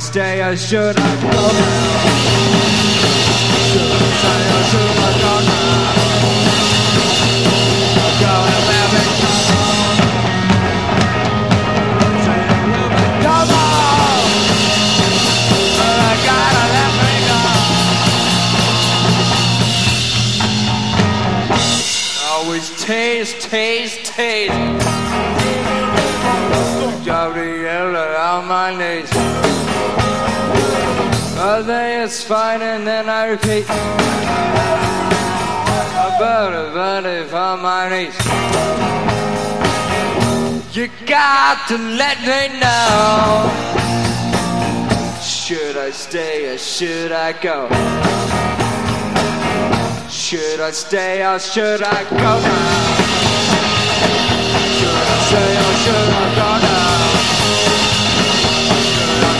Stay as you should have come. Should have tried, I should I let me go. Always taste, taste, taste. Johnny Yellow on my knees. I think it's fine and then I repeat. About a body on my knees. You got to let me know. Should I stay or should I go? Should I stay or should I go now? Should I stay or should I go now?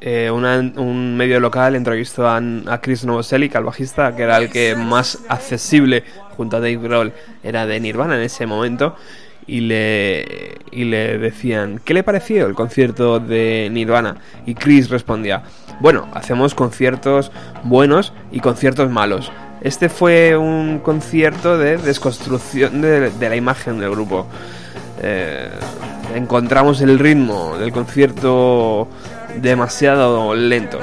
eh, un medio local entrevistó a, a Chris Novoselic, al bajista, que era el que más accesible junto a Dave Grohl era de Nirvana en ese momento, y le, y le decían, ¿qué le pareció el concierto de Nirvana? Y Chris respondía, bueno, hacemos conciertos buenos y conciertos malos. Este fue un concierto de desconstrucción de, de la imagen del grupo. Eh, encontramos el ritmo del concierto demasiado lento.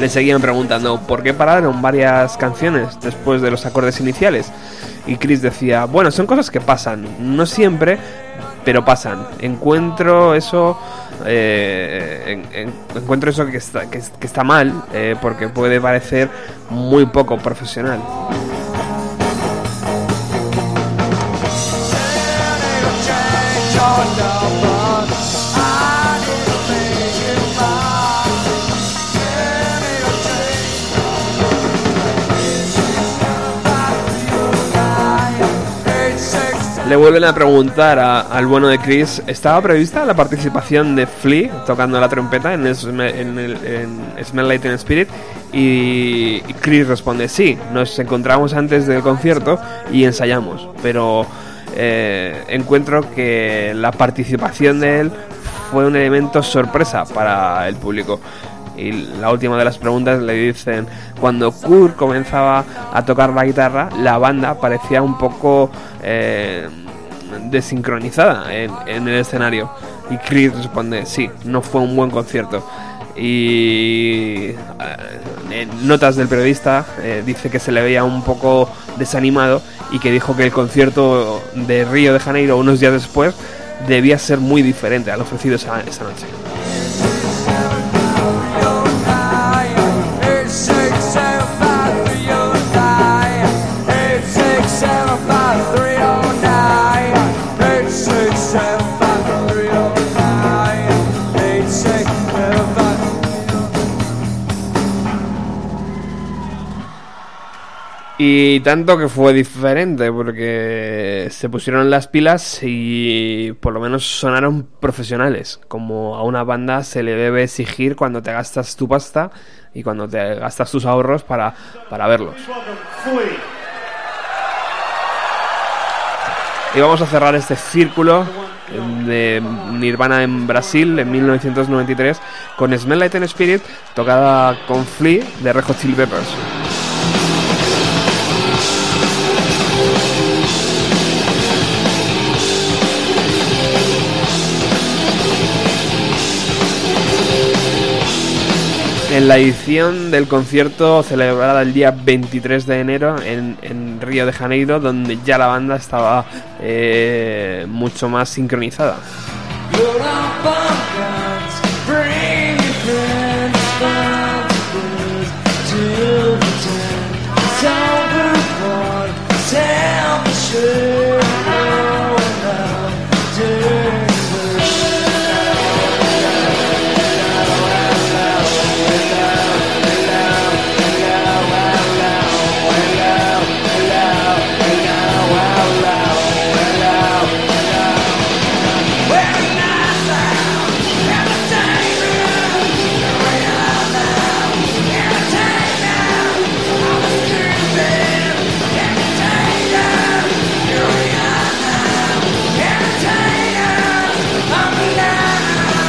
Le seguían preguntando por qué pararon varias canciones después de los acordes iniciales. Y Chris decía, bueno, son cosas que pasan, no siempre, pero pasan. Encuentro eso, eh, en- en- encuentro eso que está, que, que está mal, eh, porque puede parecer muy poco profesional. Le vuelven a preguntar a- al bueno de Chris, ¿estaba prevista la participación de Flea tocando la trompeta en, Sm- en el- en Smell Like Teen Spirit? Y Chris responde, sí, nos encontramos antes del concierto y ensayamos, pero eh, encuentro que la participación de él fue un elemento sorpresa para el público. Y la última de las preguntas le dicen, cuando Kurt comenzaba a tocar la guitarra, la banda parecía un poco eh, desincronizada en, en el escenario. Y Chris responde, sí, no fue un buen concierto. Y eh, en notas del periodista eh, dice que se le veía un poco desanimado y que dijo que el concierto de Río de Janeiro unos días después debía ser muy diferente al ofrecido esa, esa noche. Y tanto que fue diferente, porque se pusieron las pilas y por lo menos sonaron profesionales, como a una banda se le debe exigir cuando te gastas tu pasta y cuando te gastas tus ahorros para, para verlos. Y vamos a cerrar este círculo de Nirvana en Brasil en 1993 con Smell Like Teen Spirit tocada con Flea de Red Hot Chili Peppers. En la edición del concierto celebrada el día 23 de enero en, Río de Janeiro, donde ya la banda estaba eh, mucho más sincronizada.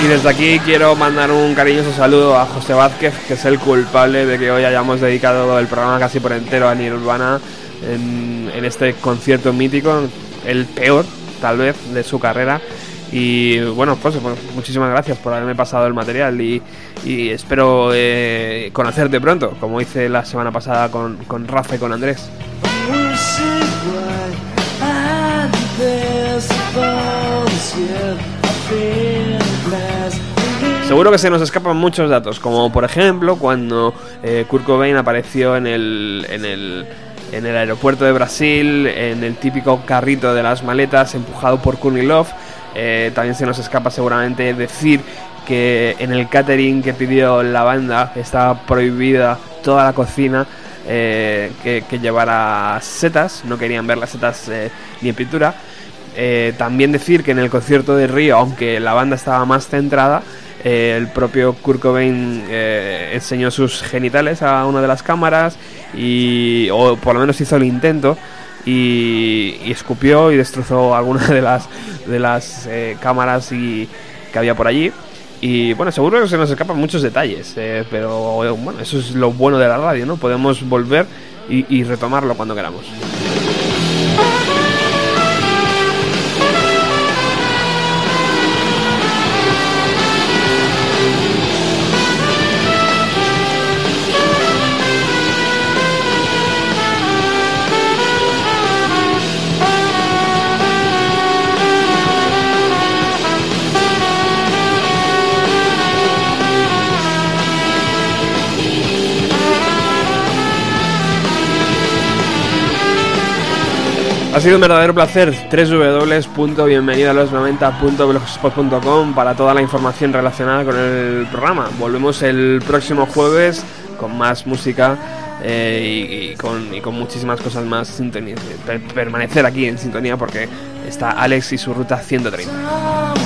Y desde aquí quiero mandar un cariñoso saludo a José Vázquez, que es el culpable de que hoy hayamos dedicado el programa casi por entero a Nirvana en, en este concierto mítico, el peor, tal vez, de su carrera. Y bueno, pues, pues, muchísimas gracias por haberme pasado el material y, espero eh, conocerte pronto, como hice la semana pasada con, con Rafa y con Andrés. Seguro que se nos escapan muchos datos, como por ejemplo cuando eh, Kurt Cobain apareció en el, en, el, en el aeropuerto de Brasil, en el típico carrito de las maletas empujado por Love. Eh, también se nos escapa seguramente decir que en el catering que pidió la banda estaba prohibida toda la cocina eh, que, que llevara setas, no querían ver las setas eh, ni en pintura. Eh, también decir que en el concierto de Río, aunque la banda estaba más centrada, eh, el propio Kurt Cobain eh, enseñó sus genitales a una de las cámaras y o por lo menos hizo el intento y, escupió y destrozó alguna de las de las eh, cámaras y que había por allí. Y bueno seguro que se nos escapan muchos detalles pero bueno eso es lo bueno de la radio no podemos volver y retomarlo cuando queramos Ha sido un verdadero placer. www.bienvenidoalos90.blogspot.com para toda la información relacionada con el programa. Volvemos el próximo jueves con más música eh, y, con, muchísimas cosas más. Permanecer aquí en sintonía porque está Alex y su ruta 130.